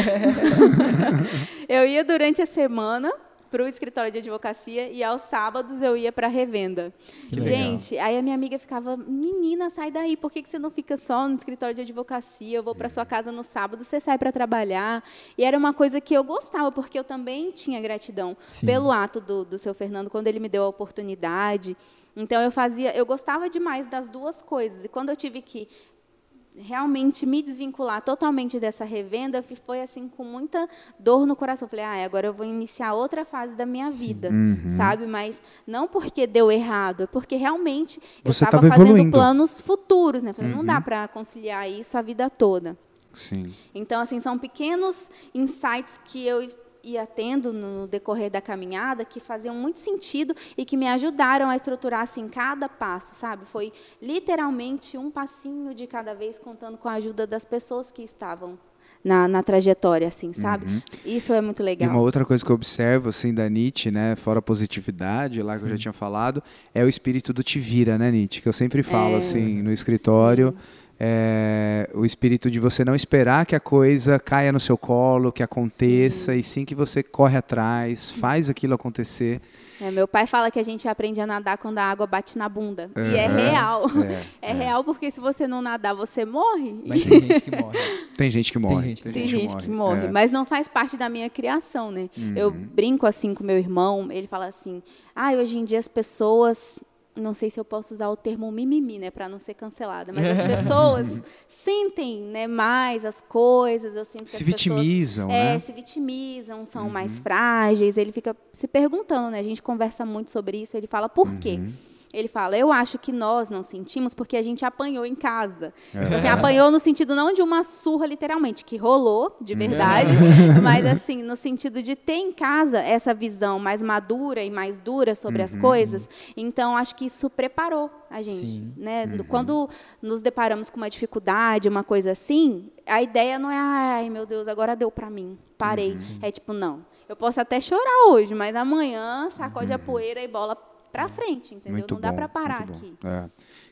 eu ia durante a semana para o escritório de advocacia e aos sábados eu ia para a revenda. Que Gente, legal. aí a minha amiga ficava, menina, sai daí, por que, que você não fica só no escritório de advocacia? Eu vou para sua casa no sábado, você sai para trabalhar. E era uma coisa que eu gostava, porque eu também tinha gratidão Sim. pelo ato do, do seu Fernando, quando ele me deu a oportunidade. Então eu fazia, eu gostava demais das duas coisas. E quando eu tive que realmente me desvincular totalmente dessa revenda foi assim com muita dor no coração. Falei, ah, agora eu vou iniciar outra fase da minha vida, uhum. sabe? Mas não porque deu errado, é porque realmente Você eu estava fazendo evoluindo. planos futuros, né? Falei, uhum. não dá uhum. para conciliar isso a vida toda. Sim. Então, assim, são pequenos insights que eu ia tendo no decorrer da caminhada que faziam muito sentido e que me ajudaram a estruturar assim cada passo, sabe? Foi literalmente um passinho de cada vez, contando com a ajuda das pessoas que estavam na, na trajetória, assim, sabe? Uhum. Isso é muito legal. E uma outra coisa que eu observo, assim, da Nietzsche, né, fora a positividade, lá Sim. que eu já tinha falado, é o espírito do te vira, né, Nietzsche? Que eu sempre falo, é... assim, no escritório. Sim é, o espírito de você não esperar que a coisa caia no seu colo, que aconteça, sim. e sim que você corre atrás, faz aquilo acontecer. É, meu pai fala que a gente aprende a nadar quando a água bate na bunda. Uhum. E é real. É, é, é, real porque se você não nadar, você morre. Mas tem gente que morre. Tem gente que morre. Tem gente, tem gente que morre. morre. É. Mas não faz parte da minha criação, né? Uhum. Eu brinco assim com meu irmão, ele fala assim: ah, hoje em dia as pessoas não sei se eu posso usar o termo mimimi, né, para não ser cancelada, mas as pessoas sentem, né, mais as coisas, eu sinto que se vitimizam, pessoas, né? É, se vitimizam, são uhum. mais frágeis, ele fica se perguntando, né? A gente conversa muito sobre isso, ele fala por uhum. quê? Ele fala, eu acho que nós não sentimos porque a gente apanhou em casa. É. Tipo assim, apanhou no sentido não de uma surra, literalmente, que rolou, de verdade, é. mas assim, no sentido de ter em casa essa visão mais madura e mais dura sobre uhum, as coisas. Sim. Então, acho que isso preparou a gente. Sim. Né? Uhum. Quando nos deparamos com uma dificuldade, uma coisa assim, a ideia não é, ai meu Deus, agora deu para mim, parei. Uhum. É tipo, não. Eu posso até chorar hoje, mas amanhã sacode a uhum. poeira e bola para frente, entendeu? Muito não dá para parar aqui. É.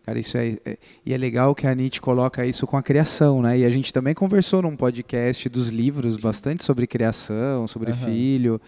Cara, isso é, é, E é legal que a Nietzsche coloca isso com a criação, né? E a gente também conversou num podcast dos livros bastante sobre criação, sobre uhum. filho.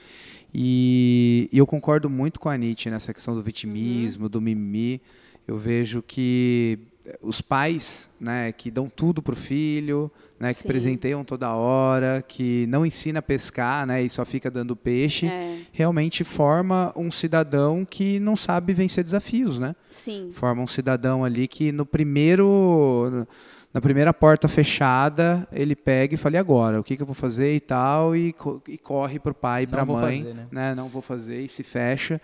E, e, eu concordo muito com a Nietzsche nessa questão do vitimismo, uhum. do mimimi. Eu vejo que os pais, né, que dão tudo pro filho, né, que presenteiam toda hora, que não ensina a pescar, né, e só fica dando peixe, é. realmente forma um cidadão que não sabe vencer desafios, né? Sim. Forma um cidadão ali que no primeiro na primeira porta fechada, ele pega e fala, e agora? O que, que eu vou fazer e tal? E, e corre para o pai e para a mãe. Fazer, né? né? Não vou fazer e se fecha.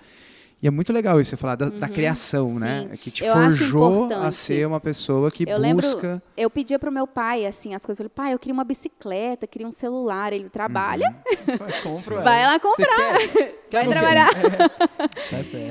E é muito legal isso, você falar da, uhum, da criação, né? sim. né? Que te eu forjou a ser uma pessoa que eu busca. Lembro, eu pedia pro meu pai, assim, as coisas. Eu falei, pai, eu queria uma bicicleta, queria um celular. Ele trabalha. Uhum. Vai lá comprar. Vai trabalhar.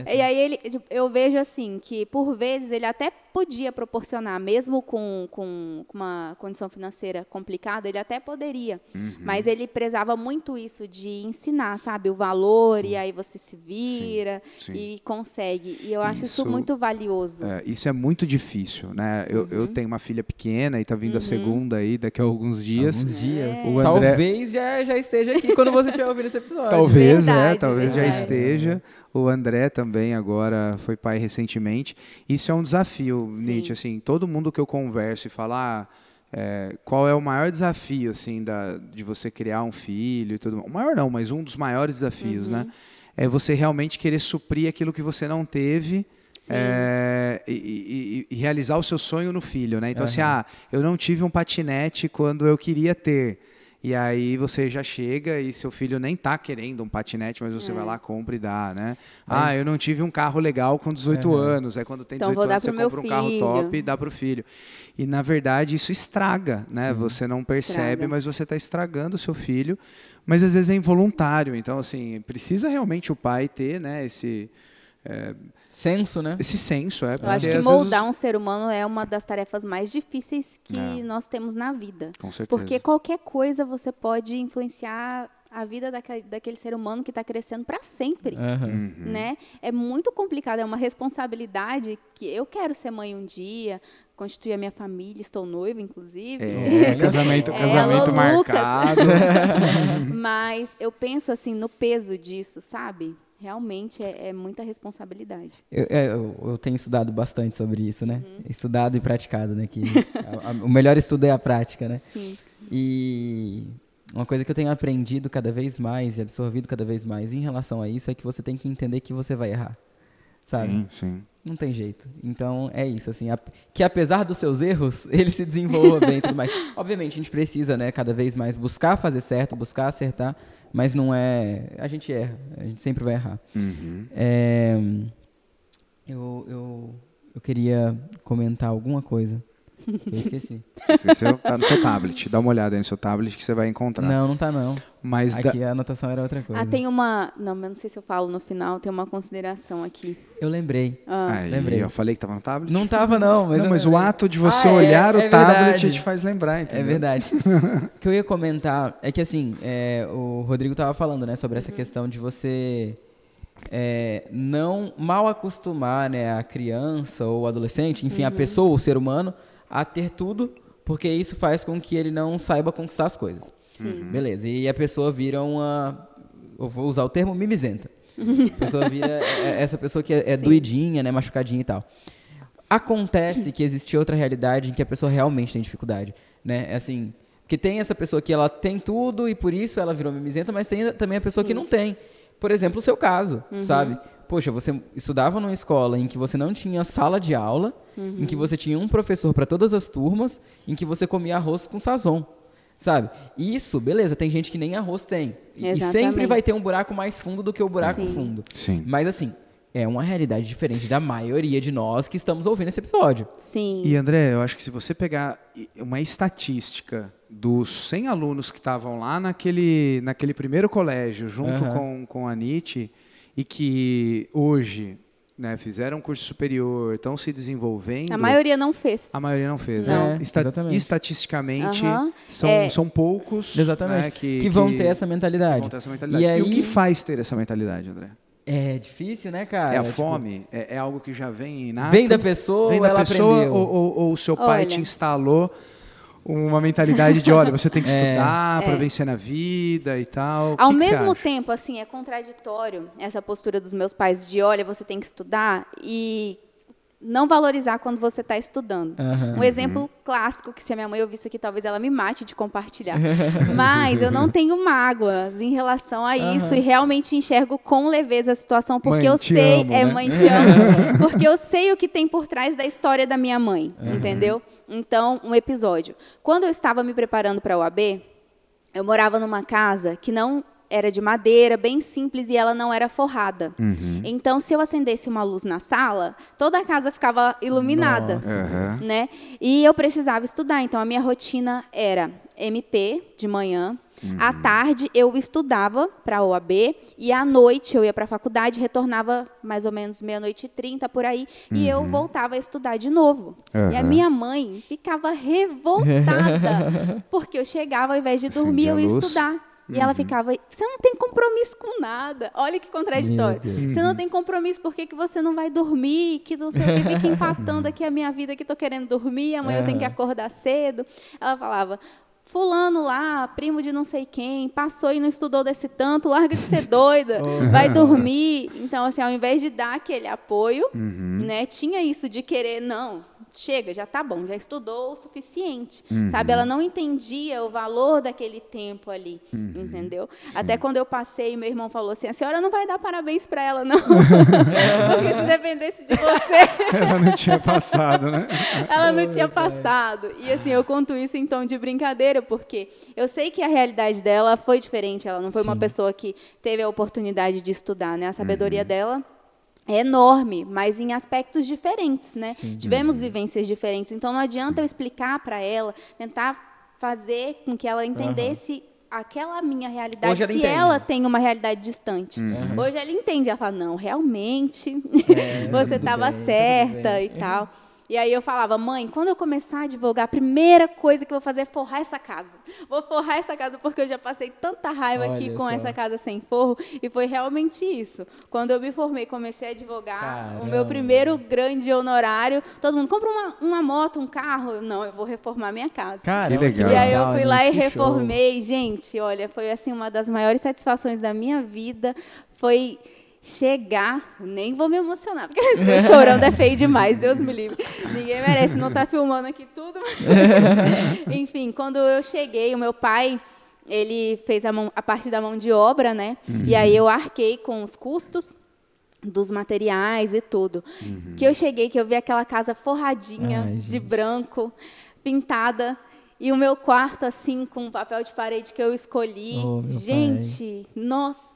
É. E aí ele, eu vejo assim que por vezes ele até podia proporcionar, mesmo com, com, com uma condição financeira complicada, ele até poderia. Uhum. Mas ele prezava muito isso de ensinar, sabe, o valor, sim. e aí você se vira sim, sim. E consegue. E eu acho isso, isso muito valioso. É, isso é muito difícil, né? Eu, uhum. eu tenho uma filha pequena e está vindo uhum. a segunda aí daqui a alguns dias. Alguns dias. É. André... Talvez já, já esteja aqui quando você estiver ouvindo esse episódio. Talvez, verdade, é, talvez verdade. já esteja. O André também agora foi pai recentemente. Isso é um desafio, Sim. Nietzsche. Assim, todo mundo que eu converso e falar ah, é, qual é o maior desafio assim da, de você criar um filho e tudo. O maior não, mas um dos maiores desafios, né? uhum. né? É você realmente querer suprir aquilo que você não teve. É, e, e, e, realizar o seu sonho no filho, né? Então, uhum. assim, ah, eu não tive um patinete quando eu queria ter. E aí você já chega e seu filho nem tá querendo um patinete, mas você é. vai lá, compra e dá, né? Mas... Ah, eu não tive um carro legal com 18 uhum. anos. Aí quando tem 18 então, anos você compra um filho. carro top e dá pro filho. E na verdade isso estraga, né? Sim. Você não percebe, estraga. mas você está estragando o seu filho. Mas às vezes é involuntário. Então, assim, precisa realmente o pai ter, né, esse. É, senso, né? Esse senso, é. Eu acho que moldar um ser humano é uma das tarefas mais difíceis que é. nós temos na vida. Com certeza. Porque qualquer coisa você pode influenciar a vida daquele, daquele ser humano que está crescendo para sempre, uhum. né? É muito complicado, é uma responsabilidade que eu quero ser mãe um dia, constituir a minha família, estou noiva, inclusive. É, casamento, é, casamento marcado. Mas eu penso assim no peso disso, sabe? Realmente é, é muita responsabilidade. Eu, é, eu, eu, tenho estudado bastante sobre isso, né? Uhum. Estudado e praticado, né? Que a, a, o melhor estudo é a prática, né? Sim. E uma coisa que eu tenho aprendido cada vez mais e absorvido cada vez mais em relação a isso é que você tem que entender que você vai errar, sabe? Sim, sim. Não tem jeito. Então é isso, assim, a, que apesar dos seus erros, ele se desenvolva bem e tudo mais. Obviamente a gente precisa, né, cada vez mais buscar fazer certo, buscar acertar, mas não é. A gente erra, a gente sempre vai errar. Uhum. É, eu, eu, eu queria comentar alguma coisa. Eu esqueci. Esqueceu? Tá no seu tablet. Dá uma olhada aí no seu tablet que você vai encontrar. Não, não tá não. Mas aqui da... a anotação era outra coisa. Ah, tem uma. Não, mas não sei se eu falo no final, tem uma consideração aqui. Eu lembrei. Ah. Aí, lembrei. Eu falei que tava no tablet? Não tava, não. Mas, não, mas o ato de você ah, é, olhar é, o é tablet te faz lembrar, entendeu? É verdade. o que eu ia comentar é que assim, é, o Rodrigo tava falando, né, sobre essa uhum. questão de você. É, não mal acostumar né, a criança ou adolescente, enfim, uhum. a pessoa, o ser humano, a ter tudo, porque isso faz com que ele não saiba conquistar as coisas. Sim. Uhum. Beleza. E a pessoa vira uma. Eu vou usar o termo mimizenta. A pessoa vira é, é essa pessoa que é, é doidinha, né, machucadinha e tal. Acontece que existe outra realidade em que a pessoa realmente tem dificuldade, né? É assim, porque tem essa pessoa que ela tem tudo e por isso ela virou mimizenta, mas tem também a pessoa Sim. que não tem. Por exemplo, o seu caso, uhum. sabe? Poxa, você estudava numa escola em que você não tinha sala de aula, uhum. em que você tinha um professor para todas as turmas, em que você comia arroz com sazon. Sabe? Isso, beleza, tem gente que nem arroz tem. Exatamente. E sempre vai ter um buraco mais fundo do que o buraco Sim. fundo. Sim. Mas assim, é uma realidade diferente da maioria de nós que estamos ouvindo esse episódio. Sim. E André, eu acho que se você pegar uma estatística dos 100 alunos que estavam lá naquele, naquele primeiro colégio, junto uhum. com, com a Nietzsche, e que hoje né, fizeram um curso superior, estão se desenvolvendo. A maioria não fez. A maioria não fez. Não. É, Esta estatisticamente, uhum. são, é. são poucos exatamente. Né, que, que, vão ter essa mentalidade. Vão ter essa mentalidade. E, aí... e, o que faz ter essa mentalidade, André? É difícil, né, cara? É a Tipo, fome? É, é algo que já vem inato? Vem da pessoa Vem ou da ela pessoa aprendeu? ou, ou- ou o seu pai Olha. te instalou uma mentalidade de, olha, você tem que É. estudar para É. vencer na vida e tal. Ao que que mesmo acha? tempo, assim, é contraditório essa postura dos meus pais de, olha, você tem que estudar e não valorizar quando você está estudando. Aham. Um exemplo clássico, que se a minha mãe ouvisse aqui, talvez ela me mate de compartilhar. Mas eu não tenho mágoas em relação a isso Aham. e realmente enxergo com leveza a situação, porque Mãe, eu te sei, amo, é né? mãe te amo, porque eu sei o que tem por trás da história da minha mãe, entendeu? Então, um episódio. Quando eu estava me preparando para a UAB, eu morava numa casa que não era de madeira, bem simples, e ela não era forrada. Uhum. Então, se eu acendesse uma luz na sala, toda a casa ficava iluminada, Nossa, Aham. né? E eu precisava estudar, então a minha rotina era MP de manhã, à tarde eu estudava para a OAB e à noite eu ia para a faculdade, retornava mais ou menos meia-noite e trinta por aí, e eu voltava a estudar de novo. E a minha mãe ficava revoltada, porque eu chegava ao invés de dormir, eu ia estudar. E ela ficava, você não tem compromisso com nada. Olha que contraditório. Você não tem compromisso, por que, que você não vai dormir? Que não sei o que, fica empatando aqui a minha vida que tô querendo dormir, amanhã eu tenho que Aham. acordar cedo. Ela falava, fulano lá, primo de não sei quem, passou e não estudou desse tanto, larga de ser doida, vai dormir. Então, assim, ao invés de dar aquele apoio, né, tinha isso de querer, não, chega, já tá bom, já estudou o suficiente, sabe? Ela não entendia o valor daquele tempo ali, entendeu? Até quando eu passei, meu irmão falou assim, a senhora não vai dar parabéns para ela, não, porque se dependesse de você, Ela não tinha passado, né? ela não tinha passado. E assim, eu conto isso em tom de brincadeira, porque eu sei que a realidade dela foi diferente. Ela não foi uma Sim. pessoa que teve a oportunidade de estudar, né? A sabedoria dela é enorme, mas em aspectos diferentes, né? Sim. Tivemos vivências diferentes. Então não adianta eu explicar para ela, tentar fazer com que ela entendesse aquela minha realidade, Hoje ela se entende. ela tem uma realidade distante. Uhum. Hoje ela entende, ela fala, não, realmente, É, você estava certa e tal. E aí eu falava, mãe, quando eu começar a advogar, a primeira coisa que eu vou fazer é forrar essa casa. Vou forrar essa casa porque eu já passei tanta raiva aqui Olha com só. essa casa sem forro. E foi realmente isso. Quando eu me formei, comecei a advogar, o Caramba. meu primeiro grande honorário, todo mundo, compra uma, uma moto, um carro. Eu, Não, eu vou reformar minha casa. Caramba, Que legal. E aí eu fui lá e que show. reformei. Gente, olha, foi assim uma das maiores satisfações da minha vida. Foi chegar, nem vou me emocionar, porque eu chorando é feio demais, Deus me livre. Ninguém merece não estar filmando aqui tudo. mas- Enfim, quando eu cheguei, o meu pai, ele fez a, mão- a parte da mão de obra, né? E aí eu arquei com os custos dos materiais e tudo. Que eu cheguei, que eu vi aquela casa forradinha Ai, de branco, pintada, e o meu quarto assim com papel de parede que eu escolhi. Oh, Gente, nossa.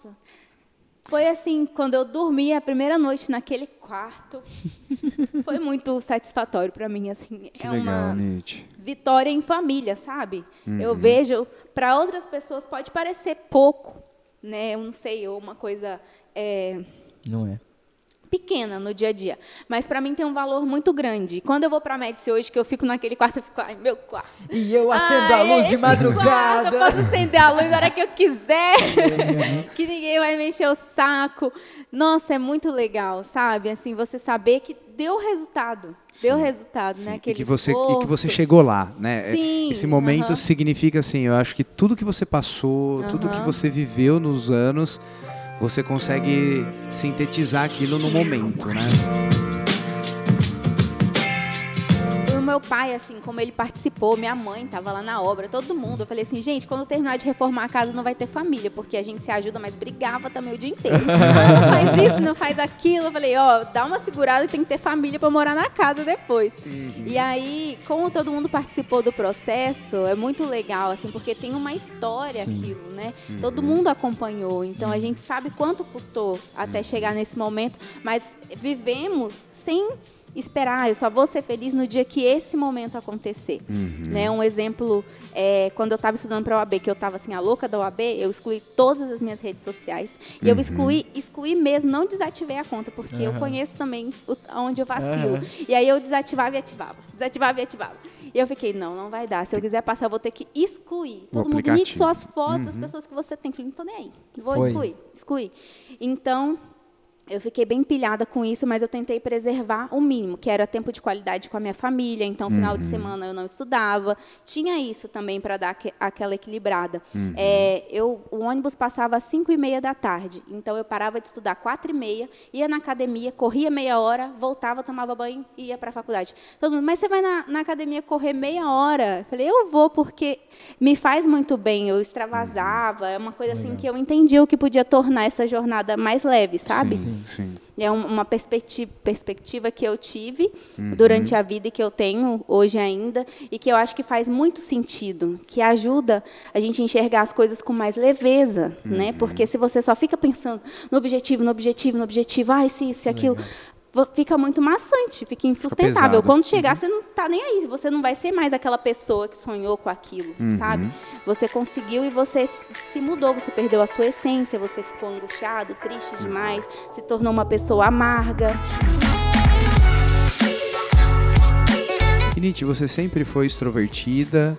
Foi assim, quando eu dormi a primeira noite naquele quarto, foi muito satisfatório para mim assim. Que é legal, uma Nietzsche. vitória em família, sabe? Uhum. Eu vejo, para outras pessoas pode parecer pouco, né? Eu não sei, ou uma coisa é, Não é. Pequena no dia a dia, mas para mim tem um valor muito grande. E Quando eu vou para a Médici hoje, que eu fico naquele quarto, eu fico, ai, meu quarto. E eu acendo a Ai, luz de madrugada. quarto, eu posso acender a luz na hora que eu quiser, que ninguém vai me encher o saco. Nossa, é muito legal, sabe? Assim, você saber que deu resultado, deu Sim, resultado, né? Sim, e, Aquele que você, e que você chegou lá, né? É, Sim, Esse momento aham. significa assim, eu acho que tudo que você passou, tudo que você viveu nos anos, você consegue sintetizar aquilo no momento, né? Pai, assim, como ele participou, minha mãe estava lá na obra, todo mundo. Eu falei assim, gente, quando terminar de reformar a casa não vai ter família, porque a gente se ajuda, mas brigava também o dia inteiro. Ah, não faz isso, não faz aquilo. Eu falei, ó, dá uma segurada tem que ter família para morar na casa depois. E aí, como todo mundo participou do processo, é muito legal, assim, porque tem uma história Sim. aquilo, né? Todo mundo acompanhou, então a gente sabe quanto custou até chegar nesse momento, mas vivemos sem esperar, eu só vou ser feliz no dia que esse momento acontecer. Né? Um exemplo, é, quando eu estava estudando para a OAB, que eu estava assim, a louca da OAB, eu excluí todas as minhas redes sociais. E eu excluí, excluí mesmo, não desativei a conta, porque eu Aham. conheço também o- onde eu vacilo. E aí eu desativava e ativava, desativava e ativava. E eu fiquei, não, não vai dar. Se eu quiser passar, eu vou ter que excluir. O Todo mundo aplicativo. limite suas fotos, as pessoas que você tem. Eu Falei, não tô nem aí. Vou Foi. excluir, excluir. Então, eu fiquei bem pilhada com isso, mas eu tentei preservar o mínimo, que era tempo de qualidade com a minha família. Então, final de semana eu não estudava. Tinha isso também para dar que, aquela equilibrada. É, eu, o ônibus passava às 5 e meia da tarde. Então, eu parava de estudar quatro e meia, ia na academia, corria meia hora, voltava, tomava banho e ia para a faculdade. Todo mundo, mas você vai na, na, academia correr meia hora? Eu falei, eu vou porque me faz muito bem. Eu extravasava, é uma coisa assim que eu entendi o que podia tornar essa jornada mais leve, sabe? Sim. Sim. É uma perspectiva, perspectiva que eu tive uhum. durante a vida e que eu tenho hoje ainda e que eu acho que faz muito sentido, que ajuda a gente a enxergar as coisas com mais leveza, né? uhum. né? Porque se você só fica pensando no objetivo, no objetivo, no objetivo, ai, se isso, aquilo, fica muito maçante, fica insustentável. Fica Quando chegar, uhum. você não está nem aí, você não vai ser mais aquela pessoa que sonhou com aquilo, uhum. sabe? Você conseguiu e você se mudou, você perdeu a sua essência, você ficou angustiado, triste demais, se tornou uma pessoa amarga. Nietzsche, você sempre foi extrovertida,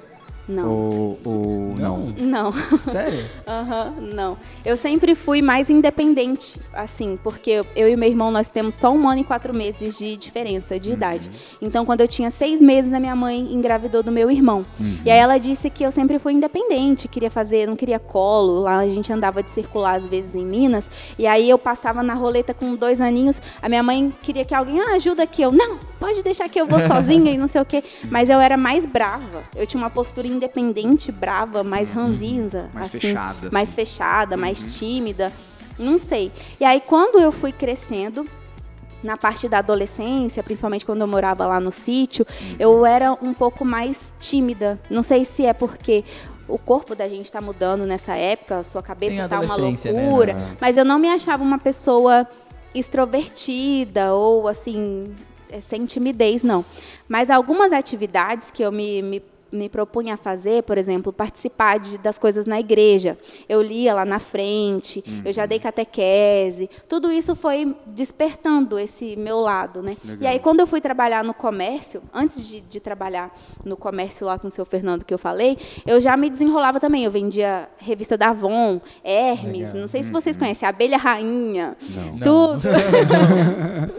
não. Ou, ou não? Não. Sério? Aham, uhum, não. Eu sempre fui mais independente, assim, porque eu e meu irmão, nós temos só um ano e quatro meses de diferença de uhum. idade. Então, quando eu tinha seis meses, a minha mãe engravidou do meu irmão. Uhum. E aí ela disse que eu sempre fui independente, queria fazer, não queria colo. Lá a gente andava de circular às vezes em Minas. E aí eu passava na roleta com dois aninhos. A minha mãe queria que alguém, ah, ajuda aqui. Eu, não, pode deixar que eu vou sozinha e não sei o quê. Mas eu era mais brava. Eu tinha uma postura independente, brava, mais uhum. ranzinza. Mais assim, fechada. Mais assim. fechada, uhum. mais tímida. Não sei. E aí, quando eu fui crescendo, na parte da adolescência, principalmente quando eu morava lá no sítio, uhum. eu era um pouco mais tímida. Não sei se é porque o corpo da gente está mudando nessa época, a sua cabeça está uma loucura, né? mas eu não me achava uma pessoa extrovertida ou assim sem timidez não. Mas algumas atividades que eu me, me me propunha a fazer, por exemplo, participar de, das coisas na igreja. Eu lia lá na frente, uhum. eu já dei catequese. Tudo isso foi despertando esse meu lado, né? Legal. E aí, quando eu fui trabalhar no comércio, antes de, de, trabalhar no comércio lá com o seu Fernando que eu falei, eu já me desenrolava também. Eu vendia revista da Avon, Hermes, Legal. não sei se vocês uhum. conhecem, Abelha Rainha, não. tudo.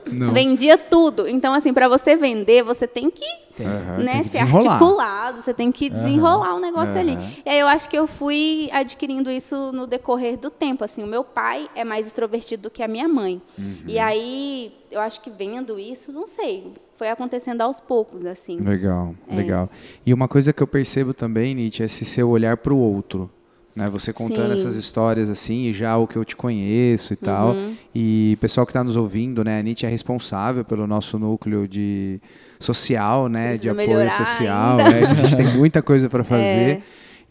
Não. não. Vendia tudo. Então, assim, para você vender, você tem que Uhum, né, ser articulado, você tem que desenrolar uhum, o negócio uhum. ali. E aí eu acho que eu fui adquirindo isso no decorrer do tempo. Assim, o meu pai é mais extrovertido do que a minha mãe. Uhum. E aí eu acho que vendo isso, não sei, foi acontecendo aos poucos, assim. Legal, é. legal. E uma coisa que eu percebo também, Nietzsche, é esse seu olhar para o outro. Né, você contando Sim. essas histórias assim, e já o que eu te conheço e tal. Uhum. E pessoal que está nos ouvindo, né, a Nietzsche é responsável pelo nosso núcleo de social, né, de apoio social, a gente tem muita coisa para fazer. É.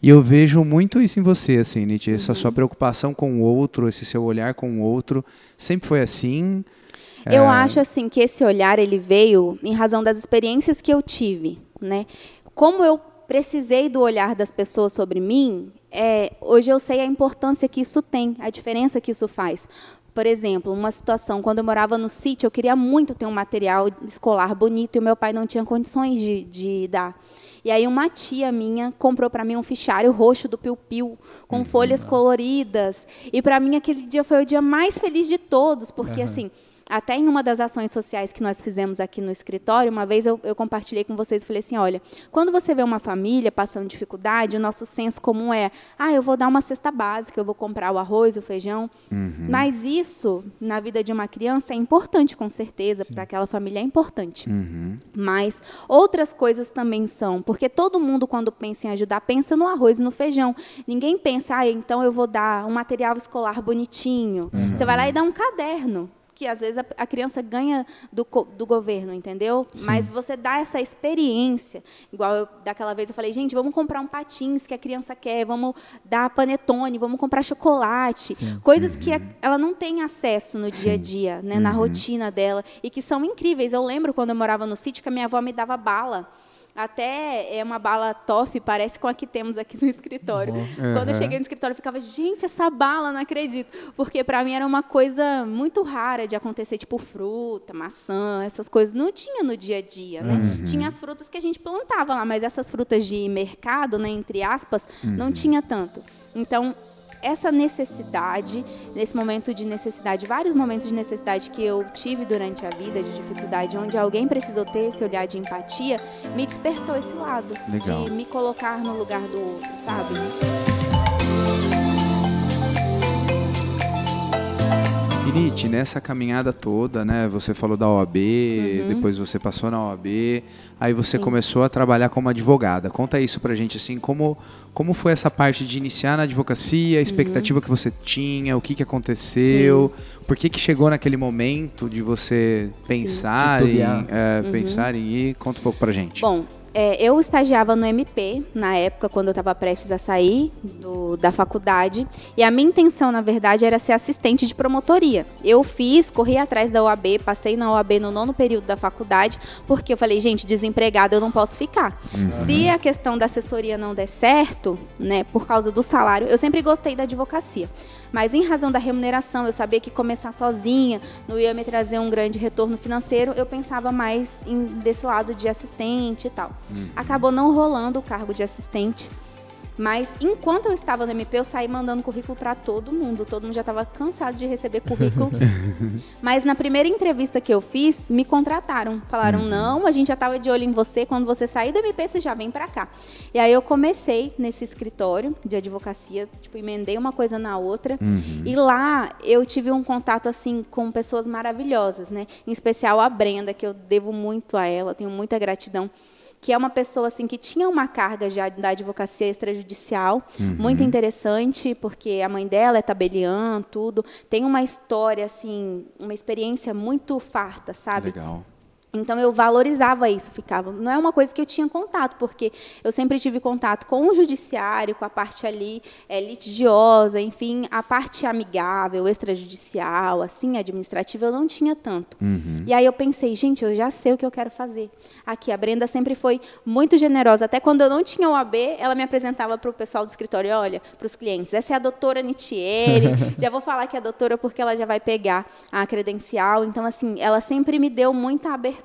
E eu vejo muito isso em você, assim, Nietzsche, uhum. essa sua preocupação com o outro, esse seu olhar com o outro, sempre foi assim? Eu é... acho assim que esse olhar ele veio em razão das experiências que eu tive, né? Como eu precisei do olhar das pessoas sobre mim, é, hoje eu sei a importância que isso tem, a diferença que isso faz. Por exemplo, uma situação, quando eu morava no sítio, eu queria muito ter um material escolar bonito e o meu pai não tinha condições de, de dar. E aí uma tia minha comprou para mim um fichário roxo do Piu Piu, com uhum, folhas nossa. coloridas. E para mim aquele dia foi o dia mais feliz de todos, porque uhum. assim, até em uma das ações sociais que nós fizemos aqui no escritório, uma vez eu, eu compartilhei com vocês e falei assim: olha, quando você vê uma família passando dificuldade, o nosso senso comum é: ah, eu vou dar uma cesta básica, eu vou comprar o arroz, o feijão. Uhum. Mas isso, na vida de uma criança, é importante, com certeza, para aquela família é importante. Uhum. Mas outras coisas também são, porque todo mundo, quando pensa em ajudar, pensa no arroz e no feijão. Ninguém pensa, ah, então eu vou dar um material escolar bonitinho. Uhum. Você vai lá e dá um caderno que às vezes a, a criança ganha do, do governo, entendeu? Sim. Mas você dá essa experiência. Igual eu, daquela vez eu falei, gente, vamos comprar um patins que a criança quer, vamos dar panetone, vamos comprar chocolate. Sim. Coisas uhum. que a, ela não tem acesso no dia a dia, né, uhum. na rotina dela, e que são incríveis. Eu lembro quando eu morava no sítio que a minha avó me dava bala. Até é uma bala toff, parece com a que temos aqui no escritório. Uhum. Quando eu cheguei no escritório, eu ficava, gente, essa bala, não acredito. Porque para mim era uma coisa muito rara de acontecer, tipo fruta, maçã, essas coisas. Não tinha no dia a dia, né? Uhum. Tinha as frutas que a gente plantava lá, mas essas frutas de mercado, né, entre aspas, uhum. não tinha tanto. Então, essa necessidade, nesse momento de necessidade, vários momentos de necessidade que eu tive durante a vida, de dificuldade, onde alguém precisou ter esse olhar de empatia, me despertou esse lado Legal. de me colocar no lugar do outro, sabe? Inite, nessa caminhada toda, né? Você falou da OAB, depois você passou na OAB, aí você começou a trabalhar como advogada. Conta isso pra gente, assim, como, como foi essa parte de iniciar na advocacia, a expectativa que você tinha, o que, que aconteceu, por que, que chegou naquele momento de você pensar em, é, pensar em ir? Conta um pouco pra gente. Bom, é, eu estagiava no MP na época, quando eu estava prestes a sair do- da faculdade. E a minha intenção, na verdade, era ser assistente de promotoria. Eu fiz, corri atrás da OAB, passei na OAB no nono período da faculdade, porque eu falei, gente, desempregada eu não posso ficar. Se a questão da assessoria não der certo, né, por causa do salário, eu sempre gostei da advocacia. Mas em razão da remuneração, eu sabia que começar sozinha não ia me trazer um grande retorno financeiro, eu pensava mais em, desse lado de assistente e tal. Acabou não rolando o cargo de assistente. Mas enquanto eu estava no MP, eu saí mandando currículo para todo mundo. Todo mundo já estava cansado de receber currículo. Mas na primeira entrevista que eu fiz, me contrataram. Falaram: não, a gente já estava de olho em você. Quando você sair do MP, você já vem para cá. E aí eu comecei nesse escritório de advocacia, tipo, emendei uma coisa na outra. E lá eu tive um contato assim com pessoas maravilhosas, né? Em especial a Brenda, que eu devo muito a ela, tenho muita gratidão que é uma pessoa assim que tinha uma carga já da advocacia extrajudicial, muito interessante, porque a mãe dela é tabeliã, tudo, tem uma história assim, uma experiência muito farta, sabe? Legal. Então eu valorizava isso, ficava. Não é uma coisa que eu tinha contato, porque eu sempre tive contato com o judiciário, com a parte ali é, litigiosa, enfim, a parte amigável, extrajudicial, assim, administrativa, eu não tinha tanto. E aí eu pensei, gente, eu já sei o que eu quero fazer. Aqui, a Brenda sempre foi muito generosa. Até quando eu não tinha o AB, ela me apresentava para o pessoal do escritório, olha, para os clientes, essa é a doutora Nitieri, já vou falar que é a doutora porque ela já vai pegar a credencial. Então, assim, ela sempre me deu muita abertura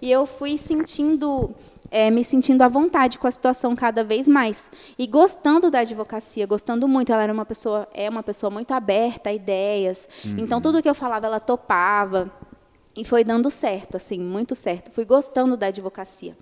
e eu fui sentindo é, me sentindo à vontade com a situação cada vez mais e gostando da advocacia, gostando muito. Ela era uma pessoa, é uma pessoa muito aberta a ideias. Então tudo que eu falava ela topava. E foi dando certo, assim, muito certo. Fui gostando da advocacia.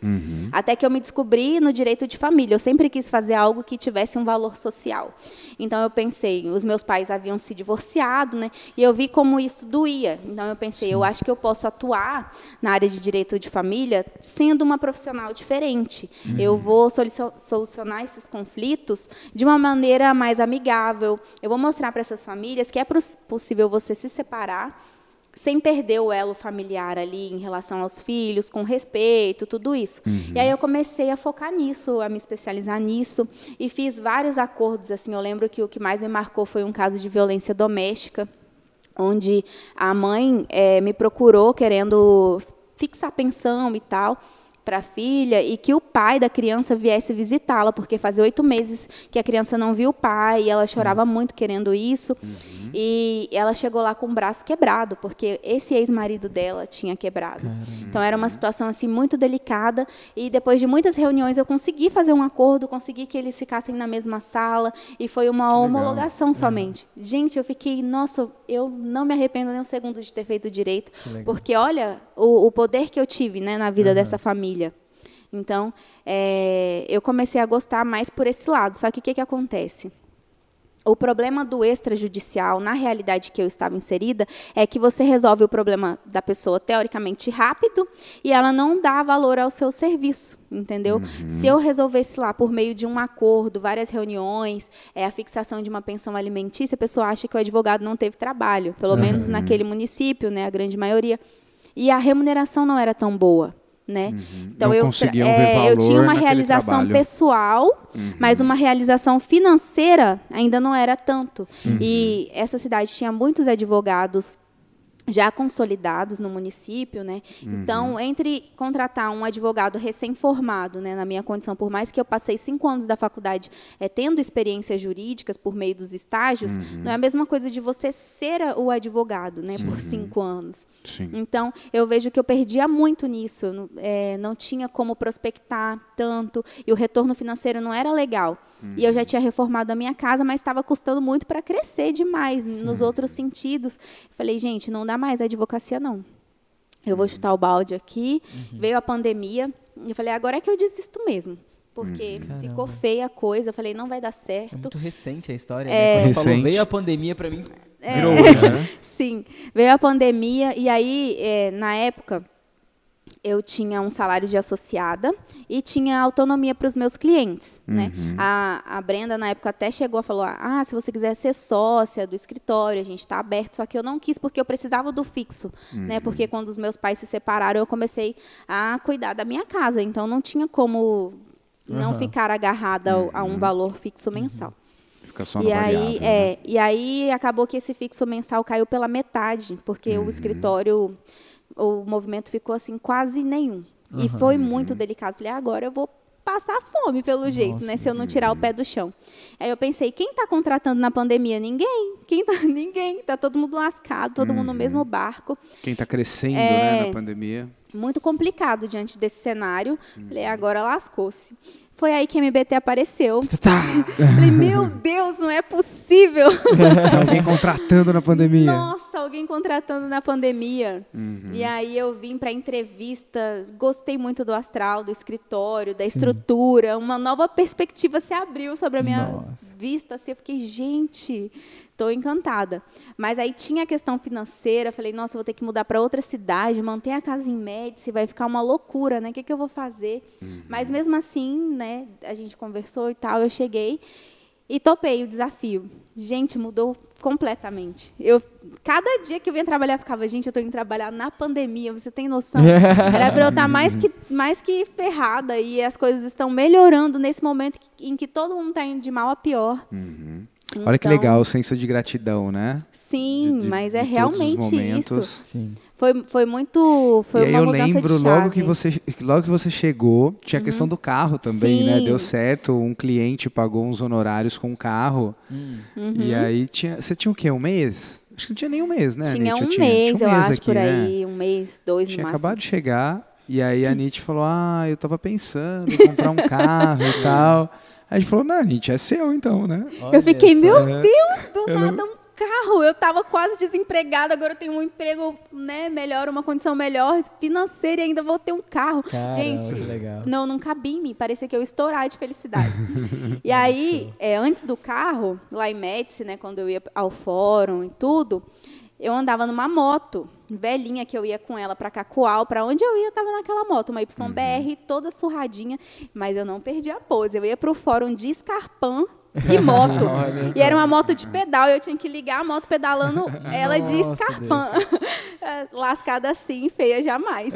Até que eu me descobri no direito de família. Eu sempre quis fazer algo que tivesse um valor social. Então eu pensei, os meus pais haviam se divorciado, né? E eu vi como isso doía. Então eu pensei, eu acho que eu posso atuar na área de direito de família sendo uma profissional diferente. Eu vou solucio- solucionar esses conflitos de uma maneira mais amigável. Eu vou mostrar para essas famílias que é possível você se separar sem perder o elo familiar ali em relação aos filhos, com respeito, tudo isso. E aí eu comecei a focar nisso, a me especializar nisso e fiz vários acordos assim. Eu lembro que o que mais me marcou foi um caso de violência doméstica, onde a mãe eh, me procurou querendo fixar pensão e tal para a filha e que o pai da criança viesse visitá-la, porque fazia oito meses que a criança não viu o pai e ela chorava muito querendo isso. E ela chegou lá com o braço quebrado, porque esse ex-marido dela tinha quebrado. Então era uma situação assim muito delicada e depois de muitas reuniões eu consegui fazer um acordo, consegui que eles ficassem na mesma sala e foi uma legal. homologação somente. Gente, eu fiquei, nossa, eu não me arrependo nem um segundo de ter feito direito, porque olha o, o poder que eu tive né, na vida dessa família. Então, é, eu comecei a gostar mais por esse lado. Só que o que, que acontece? O problema do extrajudicial, na realidade que eu estava inserida, é que você resolve o problema da pessoa teoricamente rápido e ela não dá valor ao seu serviço, entendeu? Se eu resolvesse lá por meio de um acordo, várias reuniões, é, a fixação de uma pensão alimentícia, a pessoa acha que o advogado não teve trabalho, pelo menos naquele município, né, a grande maioria. E a remuneração não era tão boa. Né? Então Não eu, é, eu tinha uma realização trabalho. pessoal, mas uma realização financeira ainda não era tanto. E essa cidade tinha muitos advogados já consolidados no município, né? Então, entre contratar um advogado recém-formado, né, na minha condição, por mais que eu passei cinco anos da faculdade eh, tendo experiências jurídicas por meio dos estágios, não é a mesma coisa de você ser o advogado, né, por cinco anos. Sim. Então, eu vejo que eu perdia muito nisso. eu não- eh, não tinha como prospectar tanto e o retorno financeiro não era legal. Uhum. E eu já tinha reformado a minha casa, mas estava custando muito para crescer demais Sim. nos outros sentidos. Falei, gente, não dá mais a advocacia, não. Eu vou chutar o balde aqui. Uhum. Veio a pandemia. Eu falei, agora é que eu desisto mesmo. Porque uhum. ficou feia a coisa. Eu falei, não vai dar certo. É muito recente a história, é... né? Falou, veio a pandemia para mim. É... Virou hoje, né? Sim, veio a pandemia. E aí, é, na época, eu tinha um salário de associada e tinha autonomia para os meus clientes. Né? Uhum. Né? A, a Brenda, na época, até chegou a falar: ah, se você quiser ser sócia do escritório, a gente está aberto. Só que eu não quis porque eu precisava do fixo. Né? Uhum. Né? Porque quando os meus pais se separaram, eu comecei a cuidar da minha casa. Então não tinha como não uhum. ficar agarrada a um uhum. valor fixo uhum. mensal. Fica só no e variável, aí, né? é, e aí acabou que esse fixo mensal caiu pela metade, porque o uhum. escritório o movimento ficou assim quase nenhum. Uhum, e foi muito delicado. Falei, agora eu vou passar fome pelo Nossa, jeito, né? Se eu não tirar o pé do chão. Aí eu pensei, quem está contratando na pandemia? Ninguém. Quem tá, ninguém. Tá todo mundo lascado, todo uhum. mundo no mesmo barco. Quem está crescendo, é, né, na pandemia. Muito complicado diante desse cenário. Uhum. Falei, agora lascou-se. Foi aí que a MBT apareceu. Tá. Falei, meu Deus, não é possível. alguém contratando na pandemia. Nossa, alguém contratando na pandemia. Uhum. E aí eu vim para entrevista, gostei muito do astral, do escritório, da Sim. estrutura. Uma nova perspectiva se abriu sobre a minha Nossa. vista. Assim, eu fiquei, gente, Estou encantada. Mas aí tinha a questão financeira, falei, nossa, vou ter que mudar para outra cidade, manter a casa em Médici, vai ficar uma loucura, né? O que, que eu vou fazer? Uhum. Mas mesmo assim, né, a gente conversou e tal, eu cheguei e topei o desafio. Gente, mudou completamente. Eu, cada dia que eu vinha trabalhar, eu ficava, gente, eu estou indo trabalhar na pandemia, você tem noção? Era para eu estar tá mais que, mais que ferrada e as coisas estão melhorando nesse momento em que todo mundo está indo de mal a pior. Uhum. Então, Olha que então legal o senso de gratidão, né? Sim, de, de, mas é realmente isso. Sim. Foi, foi muito. Foi e uma eu lembro logo que você logo que você chegou, tinha a uhum. questão do carro também, né? Sim. né? Deu certo, um cliente pagou uns honorários com o carro. Uhum. E aí tinha. Você tinha o quê? Um mês? Acho que não tinha nem um mês, né? Tinha um, tinha, mês, tinha um mês, eu acho, por aí, né? um mês, dois Tinha no acabado de chegar. E aí a Nietzsche falou: Ah, eu tava pensando em comprar um carro e tal. A gente falou, não, gente, é seu então, né? Olha eu fiquei, essa, meu é. Deus, do nada um carro. Eu estava quase desempregada, agora eu tenho um emprego né, melhor, uma condição melhor financeira e ainda vou ter um carro. Caramba, gente, legal. não, não cabia em mim. Parecia que eu ia estourar de felicidade. e aí, é, antes do carro, lá em Médici, né, quando eu ia ao fórum e tudo, eu andava numa moto velhinha que eu ia com ela para Cacoal, para onde eu ia, eu tava naquela moto, uma YBR uhum. toda surradinha, mas eu não perdi a pose. Eu ia pro fórum de Escarpã e moto. e era uma moto de pedal, e eu tinha que ligar a moto pedalando ela Nossa, de escarpão. Lascada assim, feia jamais.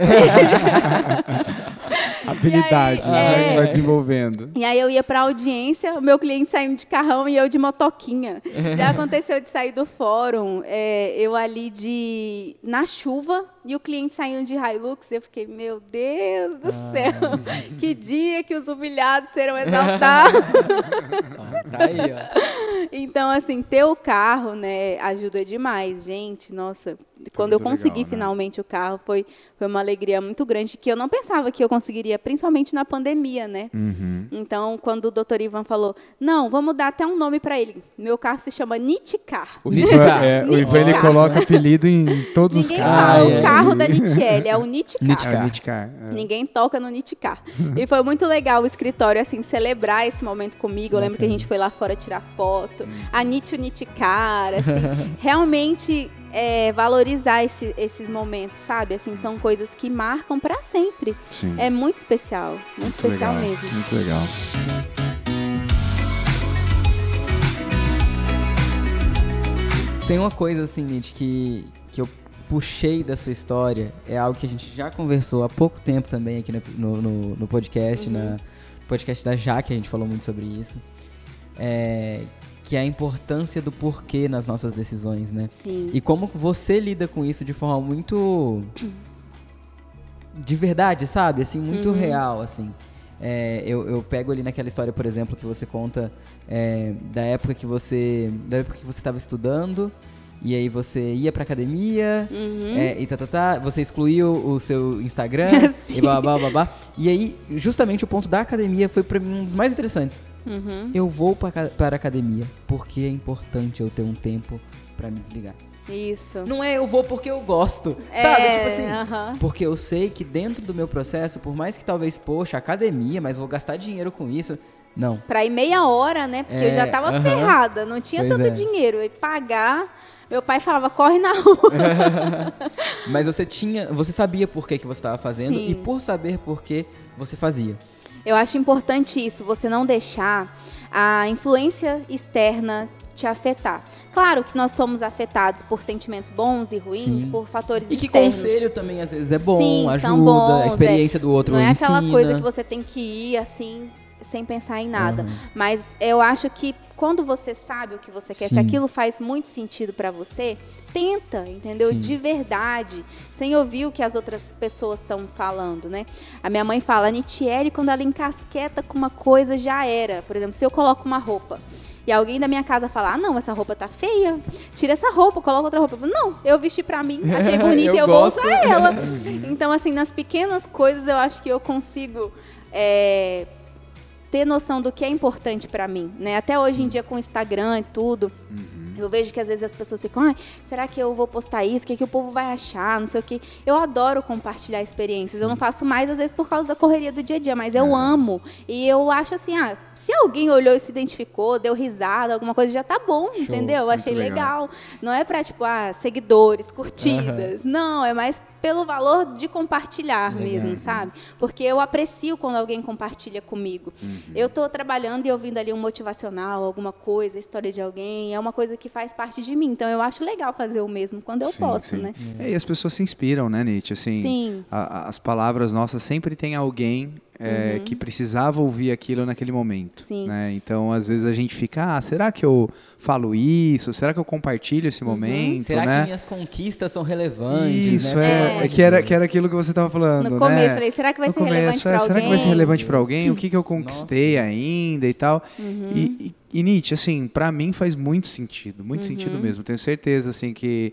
Habilidade, aí, né? É, vai desenvolvendo. E aí eu ia pra audiência, o meu cliente saindo de carrão e eu de motoquinha. Já aconteceu de sair do fórum, é, eu ali de na chuva, e o cliente saindo de Hilux, eu fiquei, meu Deus do ah, céu, que dia que os humilhados serão exaltados. tá aí, ó. Então, assim, ter o carro, né, ajuda demais, gente. Nossa, quando eu consegui legal, né? finalmente o carro, foi, foi uma alegria muito grande que eu não pensava que eu conseguiria, principalmente na pandemia, né? Uhum. Então, quando o doutor Ivan falou, não, vamos dar até um nome para ele. Meu carro se chama Nitcar. O Nitcar. É, o Ivan ele coloca apelido em todos Ninguém os carros. Fala, ah, é. o carro da Nitiele é o Nitcar. Nitcar. É, Nitcar é. Ninguém toca no Nitcar. e foi muito legal o escritório, assim, celebrar esse momento comigo. Eu lembro que a gente foi lá fora tirar foto. A Nitio Nitcar, assim, realmente é, valorizar esse, esses momentos, sabe? Assim, são coisas que marcam para sempre. Sim. É muito especial, muito, muito especial legal, mesmo. Muito legal. Tem uma coisa assim, Nietzsche, que, que eu puxei da sua história, é algo que a gente já conversou há pouco tempo também aqui no, no, no podcast, uhum. na podcast da Jaque, a gente falou muito sobre isso. É, que é a importância do porquê nas nossas decisões, né? Sim. E como você lida com isso de forma muito de verdade, sabe? Assim, muito uhum. real, assim. É, eu, eu, pego ali naquela história, por exemplo, que você conta é, da época que você da época que você estava estudando e aí você ia pra academia uhum. é, e tá, tá, tá, você excluiu o seu Instagram e blá, blá, blá, blá. E aí, justamente o ponto da academia foi para mim um dos mais interessantes Uhum. Eu vou para a academia porque é importante eu ter um tempo para me desligar. Isso. Não é eu vou porque eu gosto, É, sabe? Tipo assim, aham. porque eu sei que dentro do meu processo, por mais que talvez, poxa, academia, mas vou gastar dinheiro com isso. Não. Pra ir meia hora, né? Porque eu já É, tava aham. ferrada, não tinha Pois tanto é. dinheiro. E pagar, meu pai falava, corre na rua. Mas você tinha, você sabia por que, que você estava fazendo Sim. e por saber por que você fazia. Eu acho importante isso, você não deixar a influência externa te afetar. Claro que nós somos afetados por sentimentos bons e ruins, Sim. por fatores E que externos. conselho também às vezes é bom, Sim, são ajuda, bons, a experiência do outro Não é ensina. aquela coisa que você tem que ir assim, sem pensar em nada. Aham. Mas eu acho que quando você sabe o que você quer, se Sim. aquilo faz muito sentido pra você, tenta, entendeu? Sim. De verdade, sem ouvir o que as outras pessoas estão falando, né? A minha mãe fala, a Nitiele, quando ela encasqueta com uma coisa, já era. Por exemplo, se eu coloco uma roupa e alguém da minha casa fala, ah, não, essa roupa tá feia, tira essa roupa, coloca outra roupa. Eu falo, não, eu vesti pra mim, achei bonita Eu e eu gosto. vou usar ela. então, assim, nas pequenas coisas eu acho que eu consigo é, ter noção do que é importante pra mim, né? Até hoje em dia com o Instagram e tudo, eu vejo que às vezes as pessoas ficam, ai, será que eu vou postar isso? O que, que o povo vai achar? Não sei o que. Eu adoro compartilhar experiências. Eu não faço mais, às vezes, por causa da correria do dia a dia, mas eu amo. E eu acho assim, ah, se alguém olhou e se identificou, deu risada, alguma coisa, já tá bom, entendeu? Eu achei legal. legal. Não é pra, tipo, ah, seguidores, curtidas. Não, é mais pelo valor de compartilhar Legal. mesmo, sabe? Porque eu aprecio quando alguém compartilha comigo. Uhum. Eu tô trabalhando e ouvindo ali um motivacional, alguma coisa, a história de alguém, é uma coisa que faz parte de mim. Então eu acho legal fazer o mesmo quando eu Sim, posso, sim. né? É, e as pessoas se inspiram, né, Nietzsche? Assim, Sim. a- as palavras nossas sempre tem alguém é, que precisava ouvir aquilo naquele momento. Uhum. Sim. né? Então, às vezes a gente fica, ah, será que eu falo isso? Será que eu compartilho Uhum. esse momento? Será né? que minhas conquistas são relevantes? Isso, né? é, é que era, que era aquilo que você estava falando, No né? começo, falei, será que vai No ser relevante começo, pra é, alguém? será que vai ser relevante para alguém? O que, que eu Nossa. conquistei ainda e tal? Uhum. E, e, e, Nietzsche, assim, para mim faz muito sentido, muito Uhum. sentido mesmo. Tenho certeza, assim, que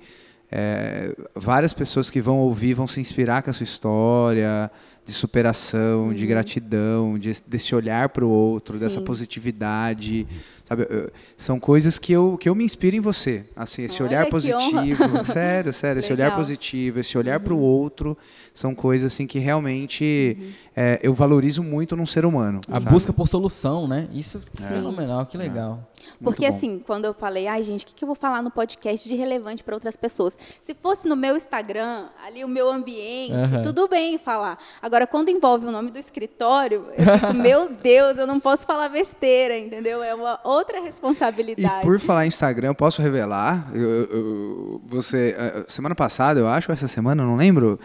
é, várias pessoas que vão ouvir vão se inspirar com a sua história de superação, Uhum. de gratidão, de, desse olhar para o outro, dessa Sim. positividade, sabe? Eu- São coisas que eu, que eu me inspiro em você, assim, esse Olha, olhar positivo, sério, sério, esse olhar positivo, esse olhar para o outro, são coisas assim que realmente é, eu valorizo muito num ser humano. A sabe? busca por solução, né? Isso é fenomenal, que legal. Porque assim, quando eu falei, ai gente, o que, que eu vou falar no podcast de relevante para outras pessoas? Se fosse no meu Instagram, ali o meu ambiente, Aham. tudo bem falar. Agora, quando envolve o nome do escritório, eu fico, meu Deus, eu não posso falar besteira, entendeu? É uma outra E responsabilidade. por falar em Instagram, eu posso revelar? Eu- eu- você, eh, semana passada, eu acho, ou essa semana, eu não lembro.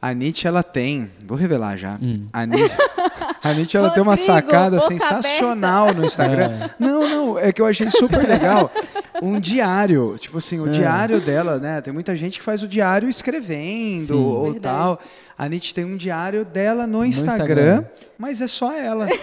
A Nietzsche, ela tem, vou revelar já. Hum. A Nietzsche, a Nietzsche, ela tem uma sacada sensacional no Instagram. Não, não, é que eu achei super legal. Um diário, tipo assim, o É. diário dela, né? Tem muita gente que faz o diário escrevendo Sim. ou Verdade. tal. A Nietzsche tem um diário dela no Instagram. Instagram, mas é só ela.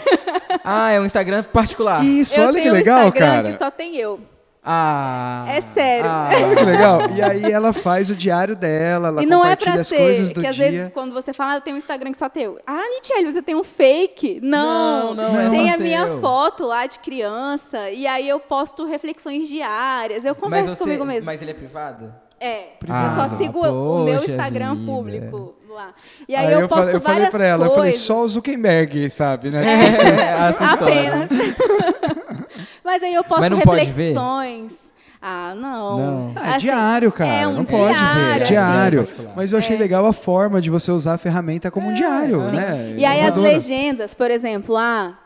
Ah, é um Instagram particular. Isso, eu olha que tenho um legal, Instagram cara. que só tem eu. Ah. É sério. Ah. Olha que legal. E aí ela faz o diário dela, ela e não é compartilha pra as ser coisas do que às dia. vezes quando você fala, ah, eu tenho um Instagram que só tem eu. Ah, Nitiele, você tem um fake? Não, Não, não, é tem só a minha seu. foto lá de criança e aí eu posto reflexões diárias. Eu converso você, comigo mesmo. mas ele é privado? É, Privado. eu só sigo o meu Instagram vida. público lá. E aí, eu, posto falei, eu falei várias pra ela, eu falei, coisas. só o Zuckerberg, sabe, né? É, sua história. Apenas. Mas aí eu posto Mas não pode ver? reflexões. Ah, não. Não. Ah, é Assim, diário, cara. É um não pode ver. É diário, diário. assim. Mas eu achei legal a forma de você usar a ferramenta como um diário, Sim. né? E aí as legendas, por exemplo, ah,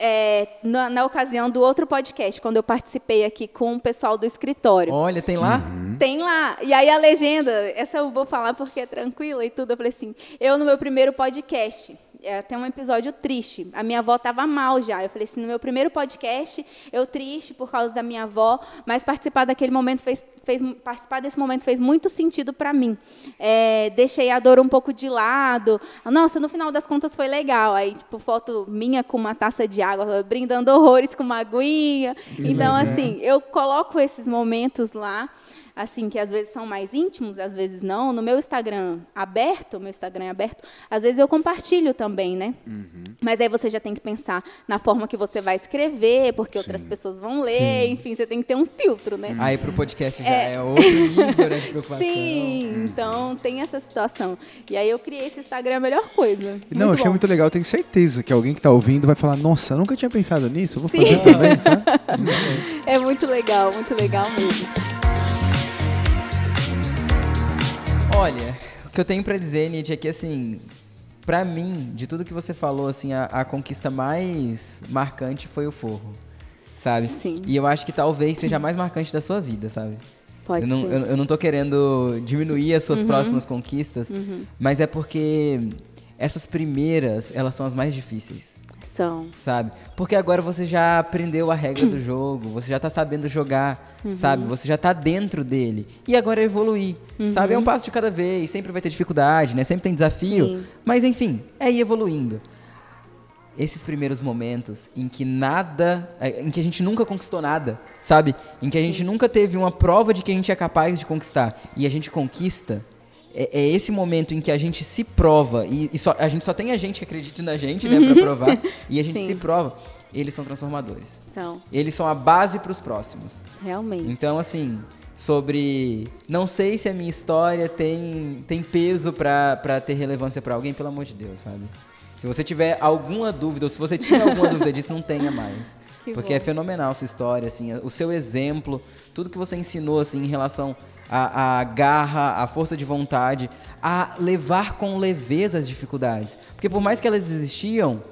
é, na, na ocasião do outro podcast, quando eu participei aqui com o pessoal do escritório. Olha, tem lá? Uhum. Tem lá. E aí a legenda, essa eu vou falar porque é tranquila e tudo. Eu falei assim, eu no meu primeiro podcast, é até um episódio triste. A minha avó estava mal já. Eu falei assim, no meu primeiro podcast, eu triste por causa da minha avó, mas participar daquele momento fez, fez participar desse momento fez muito sentido para mim. É, deixei a dor um pouco de lado. Nossa, no final das contas foi legal. Aí, tipo, foto minha com uma taça de água, brindando horrores com uma aguinha. então, assim, eu coloco esses momentos lá. Assim, que às vezes são mais íntimos, às vezes não. No meu Instagram aberto, meu Instagram é aberto, às vezes eu compartilho também, né? Uhum. Mas aí você já tem que pensar na forma que você vai escrever, porque Sim. outras pessoas vão ler, Sim. enfim, você tem que ter um filtro, né? Aí pro podcast já é, é outro nível né, de preocupação. Sim, uhum. então tem essa situação. E aí eu criei esse Instagram a melhor coisa. Não, achei bom. muito legal, tenho certeza que alguém que está ouvindo vai falar, nossa, eu nunca tinha pensado nisso, vou Sim. fazer também, sabe? é muito legal, muito legal mesmo. Olha, o que eu tenho para dizer, Nietzsche, é que assim, para mim, de tudo que você falou, assim, a, a, conquista mais marcante foi o forro, sabe? Sim. E eu acho que talvez seja a mais marcante da sua vida, sabe? Pode eu não, ser. Eu, eu não tô querendo diminuir as suas uhum. próximas conquistas, uhum. mas é porque essas primeiras, elas são as mais difíceis. São. Sabe? Porque agora você já aprendeu a regra do jogo, você já tá sabendo jogar, uhum. sabe? Você já tá dentro dele. E agora é evoluir, uhum. sabe? É um passo de cada vez, sempre vai ter dificuldade, né? Sempre tem desafio. Sim. Mas enfim, é ir evoluindo. Esses primeiros momentos em que nada, é, em que a gente nunca conquistou nada, sabe? Em que a gente nunca teve uma prova de que a gente é capaz de conquistar e a gente conquista, é, é, esse momento em que a gente se prova, e, e só, a gente só tem a gente que acredita na gente, né, pra provar, e a gente Sim. se prova, eles são transformadores. São. Eles são a base para os próximos. Realmente. Então, assim, sobre. Não sei se a minha história tem, tem peso para ter relevância para alguém, pelo amor de Deus, sabe? Se você tiver alguma dúvida, ou se você tinha alguma dúvida disso, não tenha mais. Que porque é bom. é fenomenal a sua história, assim, o seu exemplo, tudo que você ensinou, assim, em relação a, a garra, a força de vontade, a levar com leveza as dificuldades. Porque por mais que elas existiam,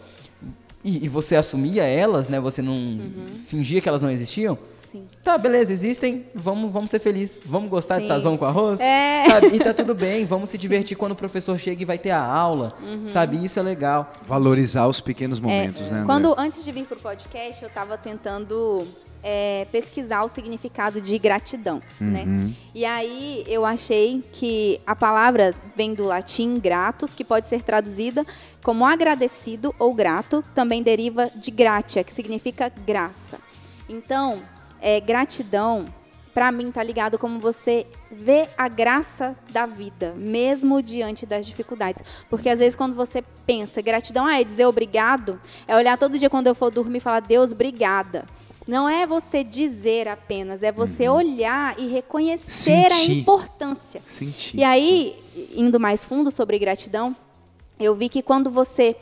e, e você assumia elas, né? Você não uhum. fingia que elas não existiam. Sim. Tá, beleza, existem, vamos, vamos ser felizes. Vamos gostar Sim. de sazão com arroz? É. Sabe? E tá tudo bem, vamos se divertir Sim. quando o professor chega e vai ter a aula. Uhum. Sabe? Isso é legal. Valorizar os pequenos momentos, é. né? André? Quando, antes de vir pro podcast, eu tava tentando é, pesquisar o significado de gratidão, né? uhum. né? E aí eu achei que a palavra vem do latim gratus, que pode ser traduzida como agradecido ou grato, também deriva de gratia, que significa graça. Então, é, gratidão para mim tá ligado como você vê a graça da vida, mesmo diante das dificuldades. Porque às vezes quando você pensa gratidão, ah, é dizer obrigado, é olhar todo dia quando eu for dormir e falar Deus, obrigada. Não é você dizer apenas, é você uhum. olhar e reconhecer Sentir. a importância. Sentir. E aí, indo mais fundo sobre gratidão, eu vi que quando você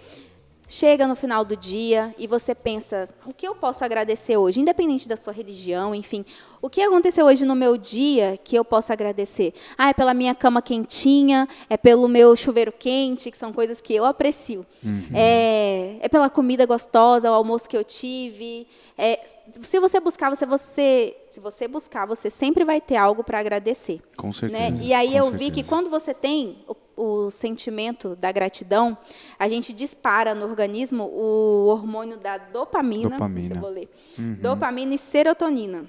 chega no final do dia e você pensa: o que eu posso agradecer hoje, independente da sua religião, enfim, o que aconteceu hoje no meu dia que eu posso agradecer? Ah, é pela minha cama quentinha, é pelo meu chuveiro quente, que são coisas que eu aprecio. Uhum. É, é pela comida gostosa, o almoço que eu tive. É, se você buscar, você, você, se você buscar, você sempre vai ter algo para agradecer. Com né? certeza. Né? E aí Com eu certeza. vi que quando você tem o o sentimento da gratidão, a gente dispara no organismo o hormônio da dopamina, dopamina. vou ler, uhum. dopamina e serotonina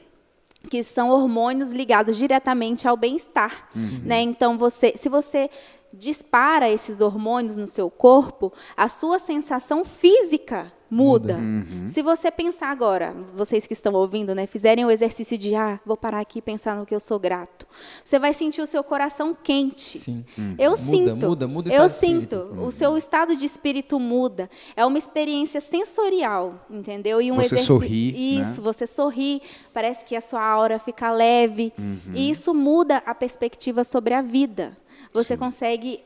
que são hormônios ligados diretamente ao bem-estar, uhum. né? Então você, se você dispara esses hormônios no seu corpo, a sua sensação física muda. Uhum. Se você pensar agora, vocês que estão ouvindo, né, fizerem o exercício de ah, vou parar aqui e pensar no que eu sou grato. Você vai sentir o seu coração quente. Sim. Hum. Eu muda, sinto. Muda, muda o Eu sinto. O seu estado de espírito muda. É uma experiência sensorial, entendeu? E um você exercício sorri, né? Isso, né? você sorri, parece que a sua aura fica leve. Uhum. E isso muda a perspectiva sobre a vida. Você Sim. consegue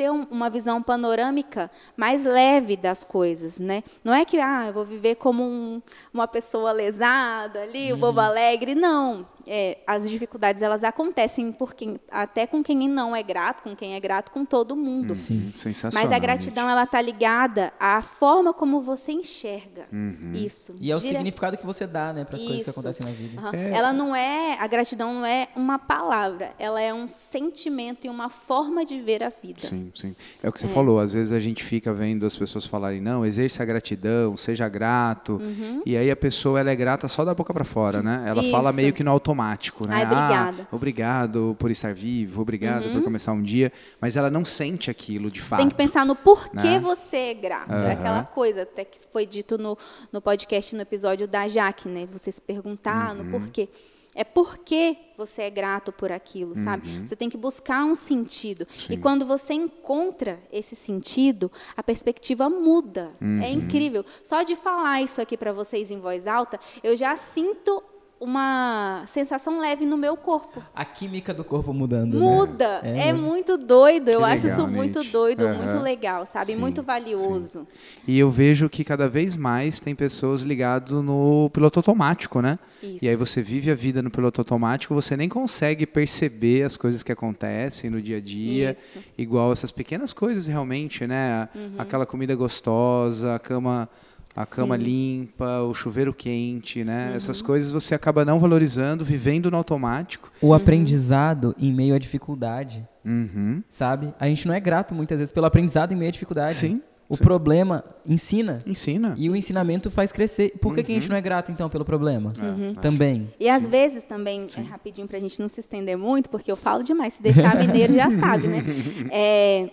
ter um, uma visão panorâmica mais leve das coisas, né? Não é que ah, eu vou viver como um, uma pessoa lesada ali, o uhum. bobo alegre, não é, as dificuldades elas acontecem por quem, até com quem não é grato, com quem é grato, com todo mundo. Sim, sensacional. Mas a gratidão gente. ela está ligada à forma como você enxerga uhum. isso. E é o significado que você dá, né, para as coisas que acontecem na vida. Uhum. É. Ela não é a gratidão não é uma palavra, ela é um sentimento e uma forma de ver a vida. Sim, sim. É o que você é. falou. Às vezes a gente fica vendo as pessoas falarem não, exerça a gratidão, seja grato, uhum. e aí a pessoa ela é grata só da boca para fora, né? Ela isso. fala meio que no automático automático, né? Ai, obrigada. Ah, obrigado por estar vivo, obrigado uhum. por começar um dia, mas ela não sente aquilo de você fato. Tem que pensar no porquê né? você é grato. Uhum. É aquela coisa até que foi dito no, no podcast, no episódio da Jaque, né? Você se perguntar uhum. no porquê. É porque você é grato por aquilo, sabe? Você tem que buscar um sentido. E quando você encontra esse sentido, a perspectiva muda. É incrível. Só de falar isso aqui para vocês em voz alta, eu já sinto uma sensação leve no meu corpo. A química do corpo mudando. né? Muda. É É, muito doido. Eu Que acho isso legal, muito doido, Aham. muito legal, sabe? Sim, muito valioso. E eu vejo que cada vez mais tem pessoas ligadas no piloto automático, né? Isso. E aí você vive a vida no piloto automático, você nem consegue perceber as coisas que acontecem no dia a dia. Isso. Igual essas pequenas coisas realmente, né? Aquela comida gostosa, a cama, a cama Sim. limpa, o chuveiro quente, né? Essas coisas você acaba não valorizando, vivendo no automático. O aprendizado em meio à dificuldade, Uhum. sabe? A gente não é grato muitas vezes pelo aprendizado em meio à dificuldade. Sim, O sim. problema ensina. Ensina. E o ensinamento faz crescer. Por que, que a Uhum. gente não é grato, então, pelo problema? É, Também. E às vezes também, é rapidinho para a gente não se estender muito, porque eu falo demais, se deixar mineiro já sabe, né? É,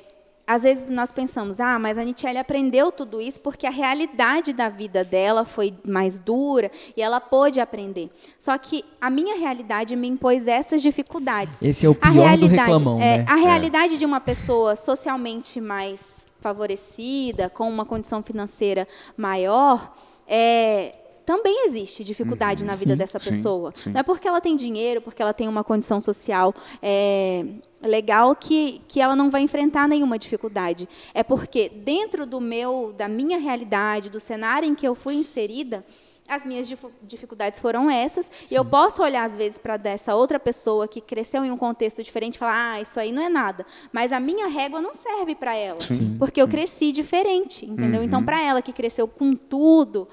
às vezes nós pensamos, ah, mas a Nietzsche aprendeu tudo isso porque a realidade da vida dela foi mais dura e ela pôde aprender. Só que a minha realidade me impôs essas dificuldades. Esse é o A pior do reclamão, é, né? A realidade de uma pessoa socialmente mais favorecida, com uma condição financeira maior, é, também existe dificuldade na vida sim, dessa sim, pessoa. sim. Não é porque ela tem dinheiro, porque ela tem uma condição social é, legal que, que ela não vai enfrentar nenhuma dificuldade. É porque dentro do meu, da minha realidade, do cenário em que eu fui inserida, as minhas dificuldades foram essas, e eu posso olhar às vezes para dessa outra pessoa que cresceu em um contexto diferente e falar: "Ah, isso aí não é nada". Mas a minha régua não serve para ela, Sim, porque eu cresci diferente, entendeu? Então, para ela que cresceu com tudo,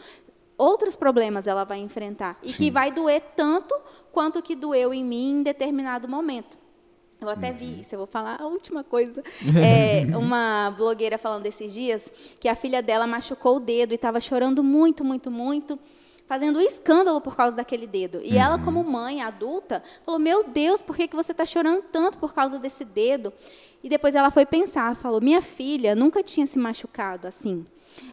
outros problemas ela vai enfrentar e que vai doer tanto quanto que doeu em mim em determinado momento. Eu até vi isso, eu vou falar a última coisa. É, uma blogueira falando esses dias que a filha dela machucou o dedo e estava chorando muito, muito, muito, fazendo um escândalo por causa daquele dedo. E ela, como mãe adulta, falou: Meu Deus, por que, que você está chorando tanto por causa desse dedo? E depois ela foi pensar, falou: Minha filha nunca tinha se machucado assim.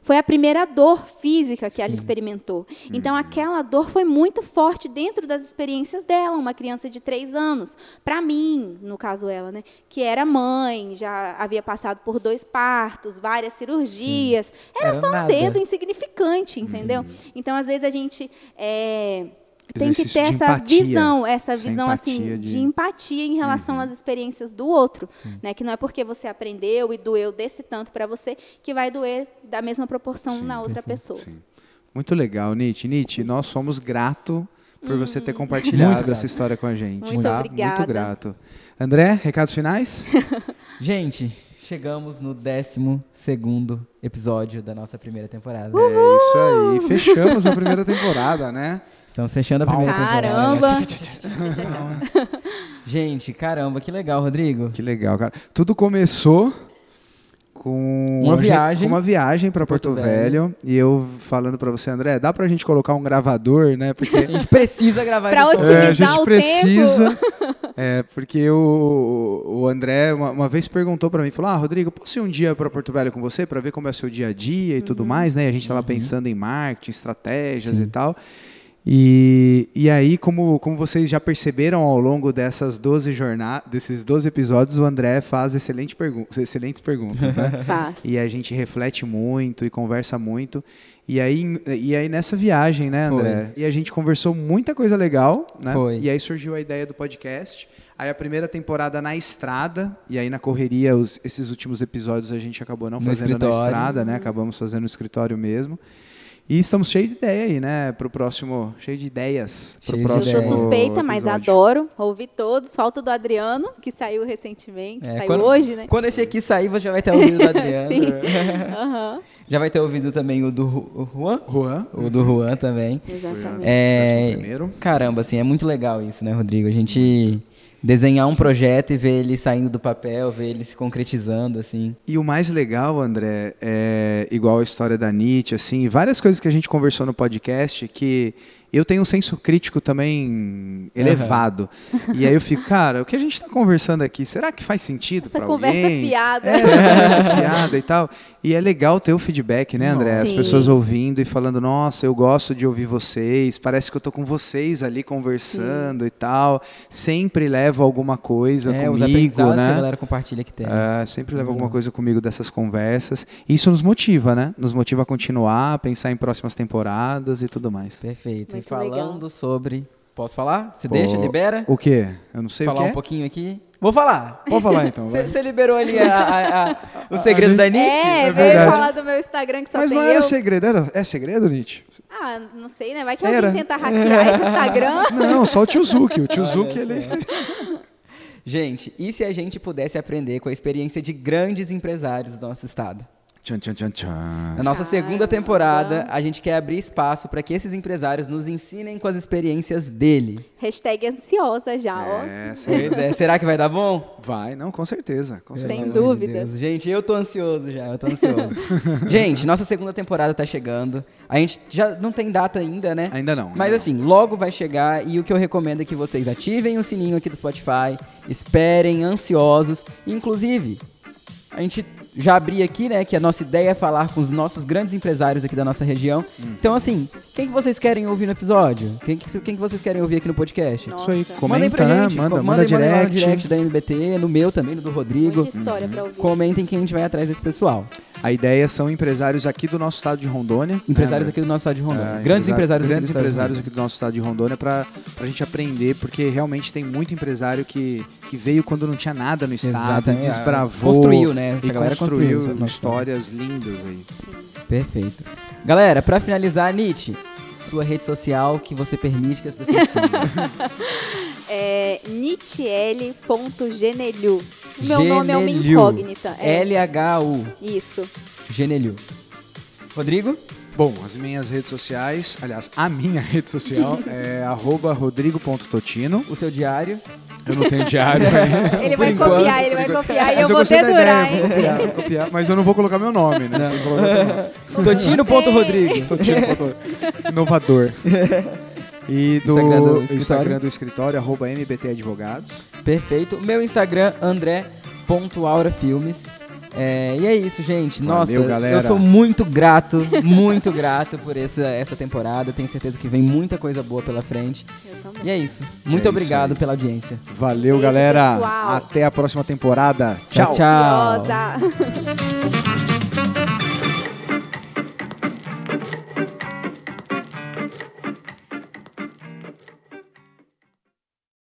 Foi a primeira dor física que ela experimentou. Então, aquela dor foi muito forte dentro das experiências dela, uma criança de três anos. Para mim, no caso ela, né, que era mãe, já havia passado por dois partos, várias cirurgias. Era, Era só um nada. dedo insignificante, entendeu? Então, às vezes, a gente é, tem que ter essa empatia. visão, essa Essa visão assim empatia de... de- Uhum. empatia em relação às experiências do outro, né? Que não é porque você aprendeu e doeu desse tanto para você que vai doer da mesma proporção na outra pessoa. Sim. Muito legal, Nietzsche. Nietzsche, nós somos grato por você ter compartilhado Muito grato. essa história com a gente. Muito tá? obrigada. Muito grato. André, recados finais? Gente, chegamos no 12 segundo episódio da nossa primeira temporada. É isso aí. Fechamos a primeira temporada, né? Estamos fechando a primeira temporada. Caramba! Gente, caramba, que legal, Rodrigo. Que legal, cara. Tudo começou com Uma a viagem. com uma viagem para Porto, Porto Velho. e eu falando para você, André, dá pra gente colocar um gravador, né? Porque A gente precisa gravar Pra essa história. É, a otimizar gente o precisa. É, porque o, o André uma, uma vez perguntou pra mim, falou: "Ah, Rodrigo, posso ir um dia pra Porto Velho com você pra ver como é o seu dia a dia e tudo mais, né? A gente tava pensando em marketing, estratégias Sim. e tal. E, e aí, como, como vocês já perceberam ao longo dessas 12 jornadas, desses 12 episódios, o André faz excelente pergun excelentes perguntas, né? Faz. E a gente reflete muito e conversa muito. E aí, e aí nessa viagem, né, André? E a gente conversou muita coisa legal, né? Foi. E aí surgiu a ideia do podcast. Aí a primeira temporada na estrada, e aí na correria, os- esses últimos episódios a gente acabou não No fazendo na escritório. estrada, né? Acabamos fazendo no escritório mesmo. E estamos cheios de ideia aí, né? Pro próximo. Cheio de ideias. Pro Cheio de Eu próximo. sou suspeita, mas episódio. adoro. Ouvi todos. Falta o do Adriano, que saiu recentemente. É, saiu quando- hoje, né? Quando esse aqui sair, você já vai ter ouvido o do Adriano. Sim. Aham, Já vai ter ouvido também o do o Juan. Juan. O do Juan também. Exatamente. É, caramba, assim, é muito legal isso, né, Rodrigo? A gente desenhar um projeto e ver ele saindo do papel, ver ele se concretizando, assim. E o mais legal, André, é igual a história da Nietzsche, assim, várias coisas que a gente conversou no podcast que eu tenho um senso crítico também elevado. E aí eu fico, cara, o que a gente está conversando aqui, será que faz sentido para alguém? Essa conversa fiada. É, essa conversa fiada e tal. E é legal ter o feedback, né, André? As Sim. pessoas ouvindo e falando, nossa, eu gosto de ouvir vocês, parece que eu tô com vocês ali conversando e tal. Sempre levo alguma coisa é, os comigo, aprendizados que a né? galera compartilha que tem. É, sempre leva alguma coisa comigo dessas conversas. Isso nos motiva, né? Nos motiva a continuar, a pensar em próximas temporadas e tudo mais. Perfeito. Muito falando legal. sobre. Posso falar? Você Pô, deixa, libera? O quê? Eu não sei falar o quê. um pouquinho aqui. Vou falar. Pode falar então. Você liberou ali a- a- a- o segredo da Nietzsche? É, É veio verdade. falar do meu Instagram que só Mas tem não era eu. segredo, era, é segredo, Nietzsche? Ah, não sei, né? Vai que Era. alguém tenta hackear esse Instagram. Não, só o tio Zuki. O tio Zuki, ele... Gente, e se a gente pudesse aprender com a experiência de grandes empresários do nosso estado? Tchan, tchan, tchan, tchan. Na nossa segunda temporada, a gente quer abrir espaço para que esses empresários nos ensinem com as experiências dele. Hashtag ansiosa já, ó. É. Pois é, será que vai dar bom? Vai, não, com certeza. Com Sem certeza. Deus. Gente, eu tô ansioso já, eu tô ansioso. gente, nossa segunda temporada tá chegando. A gente já não tem data ainda, né? Ainda não. ainda Mas não. assim, logo vai chegar e o que eu recomendo é que vocês ativem o sininho aqui do Spotify, esperem ansiosos. Inclusive, a gente já abri aqui, né, que a nossa ideia é falar com os nossos grandes empresários aqui da nossa região. Hum. Então assim, quem que vocês querem ouvir no episódio? Quem que, quem que vocês querem ouvir aqui no podcast? Nossa. Isso aí, comenta, pra né? gente, Manda, manda mandem, mandem lá no direct. direct da MBT, no meu também, no do Rodrigo. Muita história pra ouvir. Comentem que a gente vai atrás desse pessoal. A ideia são empresários aqui do nosso estado de Rondônia. Empresários né? aqui do nosso estado de Rondônia. É, grandes empresários grandes aqui do estado de empresários aqui do nosso estado de Rondônia para a gente aprender, porque realmente tem muito empresário que, que veio quando não tinha nada no estado, Exatamente. desbravou, Construiu, né? Essa e galera construiu construiu histórias lindas aí. Perfeito. Galera, pra finalizar, Nietzsche, sua rede social que você permite que as pessoas sigam. É nitiele.genelhu. Meu nome é uma incógnita. É, L-H-U. isso. Genelhu. Rodrigo? Bom, as minhas redes sociais, aliás, a minha rede social é arroba rodrigo.totino. O seu diário? Eu não tenho diário. Ele vai enquanto, copiar, ele vai copiar e eu Mas vou gostei da dedurar, ideia, hein? vou copiar, vou copiar, mas eu não vou colocar meu nome, né? Totino.rodrigo. Totino, ponto- Inovador. E do Instagram do Instagram escritório. do escritório, arroba MBT Advogados. Perfeito. Meu Instagram, andré.aurafilmes. É, e é isso, gente. Valeu, Nossa, galera. eu sou muito grato, muito grato por essa, essa temporada. Tenho certeza que vem muita coisa boa pela frente. E é isso. Muito É isso obrigado aí. pela audiência. Valeu, Beijo, galera. pessoal. Até a próxima temporada. Tchau, tchau. Ansiosa.